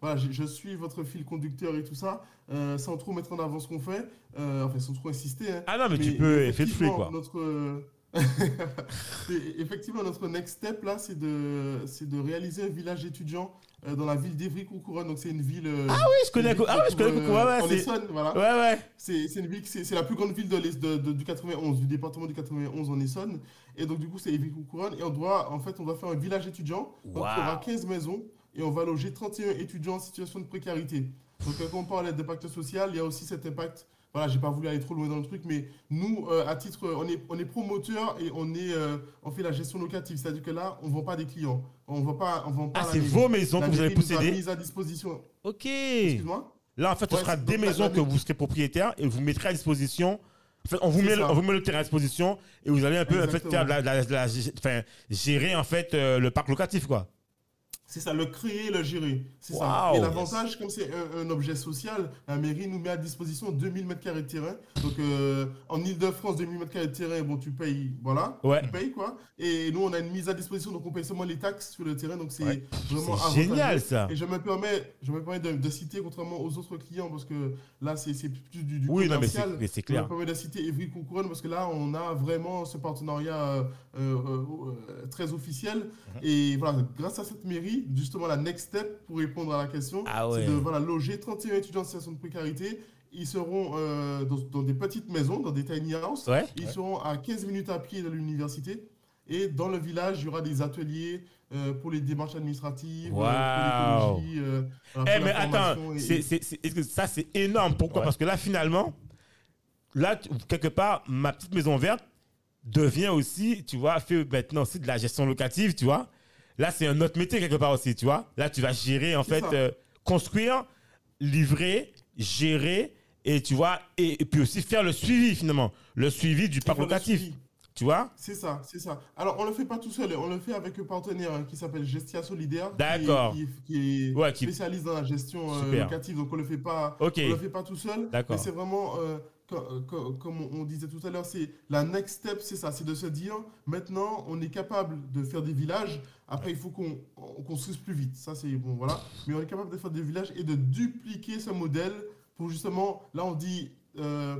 Voilà, je suis votre fil conducteur et tout ça, euh, sans trop mettre en avant ce qu'on fait, euh, enfin sans trop insister. hein. Ah non, mais, tu peux effet de fruit, effectivement, quoi. Notre, euh, [laughs] effectivement, notre next step là, c'est de, c'est de réaliser un village étudiant euh, dans la ville d'Evry-Coucouronne. Donc c'est une ville. euh, Ah oui, je connais. Ah oui, je connais. Ouais, trouve, euh, ouais, Essonne, voilà. ouais, ouais. C'est c'est une ville, c'est c'est la plus grande ville de l'Est- de- de- du 91, du département du 91 en Essonne. Et donc, du coup, c'est Évry-Couronne. Et on doit, en fait, on doit faire un village étudiant. Donc, il y aura Waouh. 15 maisons et on va loger 31 étudiants en situation de précarité. Donc, quand on parle d'impact social, il y a aussi cet impact. Voilà, j'ai pas voulu aller trop loin dans le truc, mais nous, euh, à titre, on est, on est promoteur et on est, euh, on fait la gestion locative. C'est-à-dire que là, on vend pas des clients. On vend pas, on vend pas Ah, c'est vos maisons que vous allez posséder. à disposition. Ok. Excuse-moi. Là, en fait, ce Ouais, sera des maisons que vous serez propriétaire et vous mettrez à disposition. En fait, on vous, met, le- on vous met le terrain à disposition et vous allez un peu en fait, faire la, gérer en fait euh, le parc locatif, quoi. C'est ça, le créer et le gérer. C'est ça. Et l'avantage, comme c'est un, un objet social, la mairie nous met à disposition 2000 m2 de terrain. Donc euh, en Ile-de-France, 2000 m2 de terrain, bon, tu payes, voilà, Ouais. tu payes quoi. Et nous, on a une mise à disposition, donc on paye seulement les taxes sur le terrain. Donc c'est Ouais. vraiment génial, ça. Et je me permets, je me permets de, de citer, contrairement aux autres clients, parce que là, c'est plus du, du Oui, non, mais c'est commercial. mais c'est Je me clair. permets de citer Evry Coucouronne parce que là, on a vraiment ce partenariat euh, euh, euh, très officiel. Mhm. Et voilà, grâce à cette mairie, justement, la next step pour répondre à la question, Ah ouais. c'est de voilà, loger 31 étudiants en situation de précarité. Ils seront euh, dans, dans des petites maisons, dans des tiny houses. Ouais. Ils Ouais. seront à 15 minutes à pied de l'université. Et dans le village, il y aura des ateliers euh, pour les démarches administratives, euh, Waouh. pour l'écologie. euh, voilà, Eh, mais attends, et- c'est- c'est- c'est- est-ce que ça c'est énorme? Pourquoi? Parce que là, finalement, là, quelque part, ma petite maison verte devient aussi, tu vois, fait maintenant aussi de la gestion locative, tu vois. Là, c'est un autre métier quelque part aussi, tu vois. Là, tu vas gérer, en fait, euh, construire, livrer, gérer, et tu vois, et, et puis aussi faire le suivi finalement, le suivi du parc locatif, tu vois. C'est ça, c'est ça. Alors, on le fait pas tout seul, on le fait avec un partenaire hein, qui s'appelle Gestia Solidaire. D'accord. Qui, qui est Ouais, qui- spécialiste dans la gestion euh, locative, donc on le fait pas, on le fait pas tout seul. D'accord. Mais c'est vraiment, euh, comme on disait tout à l'heure, c'est la next step, c'est ça, c'est de se dire, maintenant, on est capable de faire des villages. Après, il faut qu'on on construise plus vite. Ça, c'est bon, voilà. Mais on est capable de faire des villages et de dupliquer ce modèle pour justement, là, on dit. euh,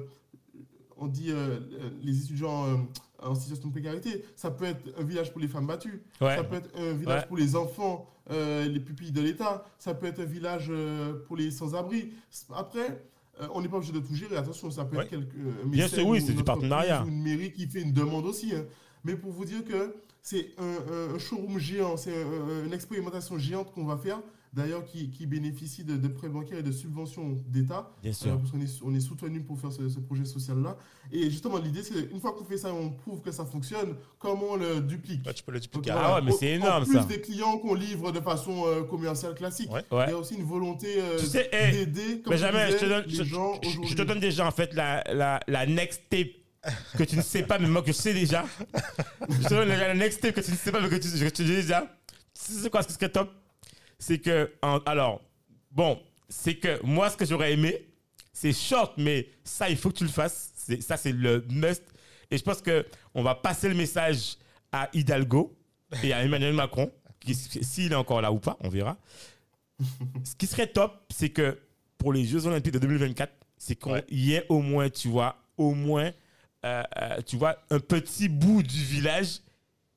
on dit euh, les étudiants euh, en situation de précarité. Ça peut être un village pour les femmes battues. Ouais. Ça peut être un village Ouais. pour les enfants, euh, les pupilles de l'État. Ça peut être un village euh, pour les sans-abri. Après, euh, on n'est pas obligé de tout gérer. Attention, ça peut Ouais. être quelque, euh, Bien sûr, oui, ou c'est du partenariat. une mairie qui fait une demande aussi. hein. Mais pour vous dire que c'est un, showroom géant, c'est un- une expérimentation géante qu'on va faire, d'ailleurs qui, qui bénéficie de, de prêts bancaires et de subventions d'État. Bien Euh, sûr. parce qu'on est, on est soutenu pour faire ce, ce projet social-là. Et justement, l'idée, c'est une fois qu'on fait ça, on prouve que ça fonctionne, comment on le duplique. Ouais, tu peux le Donc, dupliquer. Ah voilà. ouais, mais c'est énorme, En plus ça. des clients qu'on livre de façon euh, commerciale classique. Ouais. Ouais. Il y a aussi une volonté euh, Tu sais, hey, d'aider, comme Benjamin, je je te donne, les je, gens je- te donne déjà en fait la, la, la next tape que tu ne sais pas, mais moi que je sais déjà. [laughs] je te donne la, la next tape que tu ne sais pas, mais que tu, que tu sais déjà. Tu sais quoi, ce qui serait top? C'est que, en- alors, bon, c'est que moi, ce que j'aurais aimé, c'est short, mais ça, il faut que tu le fasses. C'est- Ça, c'est le must. Et je pense que on va passer le message à Hidalgo et à Emmanuel Macron, qui- s'il est encore là ou pas, on verra. Ce qui serait top, c'est que pour les Jeux Olympiques de 2024, c'est qu'il Ouais. y ait au moins, tu vois, au moins, euh, euh, tu vois, un petit bout du village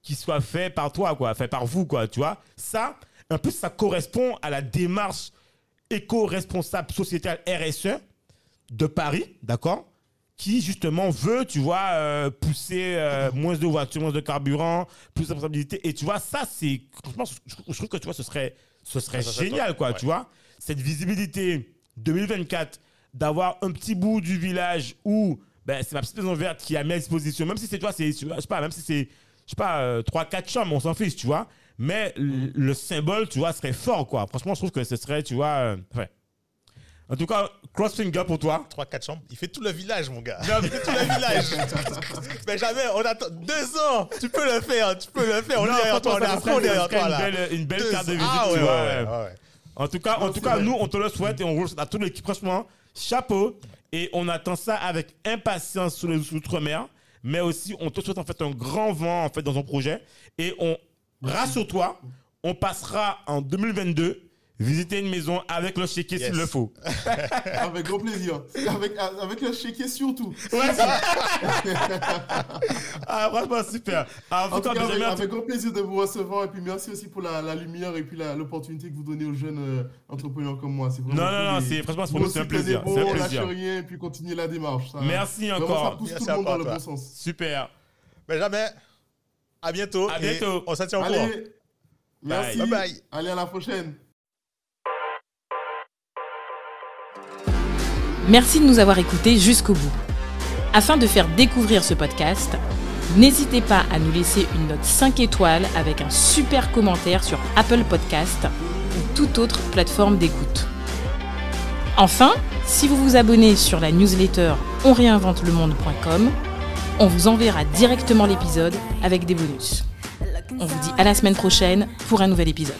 qui soit fait par toi, quoi, fait par vous, quoi, tu vois. Ça, en plus, ça correspond à la démarche éco-responsable sociétale RSE de Paris, d'accord qui justement veut, tu vois, euh, pousser euh, moins de voitures, moins de carburant, plus de responsabilité. Et tu vois, ça, c'est. Franchement, je, trouve que tu vois, ce serait, ce serait Ça génial, quoi, ouais. tu vois. Cette visibilité 2024, d'avoir un petit bout du village où ben, c'est ma petite maison verte qui a mis à disposition, même si c'est, tu vois, c'est, je sais pas, même si c'est, je sais pas, 3-4 chambres, on s'en fiche, tu vois. Mais le, le symbole, tu vois, serait fort, quoi. Franchement, je trouve que ce serait, tu vois. euh, ouais. En tout cas, cross finger pour toi. 3-4 chambres. Il fait tout le village, mon gars. Non, Il fait tout le village. [laughs] mais jamais, on attend deux ans. Tu peux le faire, tu peux le faire. On est derrière toi, on est derrière toi, là. Une belle, une belle carte de visite, Ah tu ouais, vois. ouais. En tout cas, en tout cas vrai. nous, on te le souhaite et on roule à toute l'équipe. Franchement, chapeau. Et on attend ça avec impatience sur les Outre-mer. Mais aussi, on te souhaite en fait un grand vent en fait dans ton projet. Et on, rassure-toi, on passera en 2022 visiter une maison avec le chéquier Yes. s'il le faut. [laughs] Avec grand plaisir. Avec, avec le chéquier surtout. Ouais, ça- [laughs] ah, franchement, super. Ah, en tout cas, avec, avec grand plaisir de vous recevoir. Et puis merci aussi pour la, la lumière et puis l'opportunité que vous donnez aux jeunes euh, entrepreneurs comme moi. C'est vraiment Non, non, non, c'est- franchement, c'est pour vous nous, c'est un plaisir, c'est un plaisir. rien et puis continuez la démarche. Ça- merci vraiment, encore. ça pousse Merci tout le monde dans le bon sens. Super. Benjamin, à bientôt. À bientôt. On se tient au courant. Allez, merci. Bye bye. Allez, à la prochaine. Merci de nous avoir écoutés jusqu'au bout. Afin de faire découvrir ce podcast, n'hésitez pas à nous laisser une note 5 étoiles avec un super commentaire sur Apple Podcast ou toute autre plateforme d'écoute. Enfin, si vous vous abonnez sur la newsletter onréinventelemonde.com, on vous enverra directement l'épisode avec des bonus. On vous dit à la semaine prochaine pour un nouvel épisode.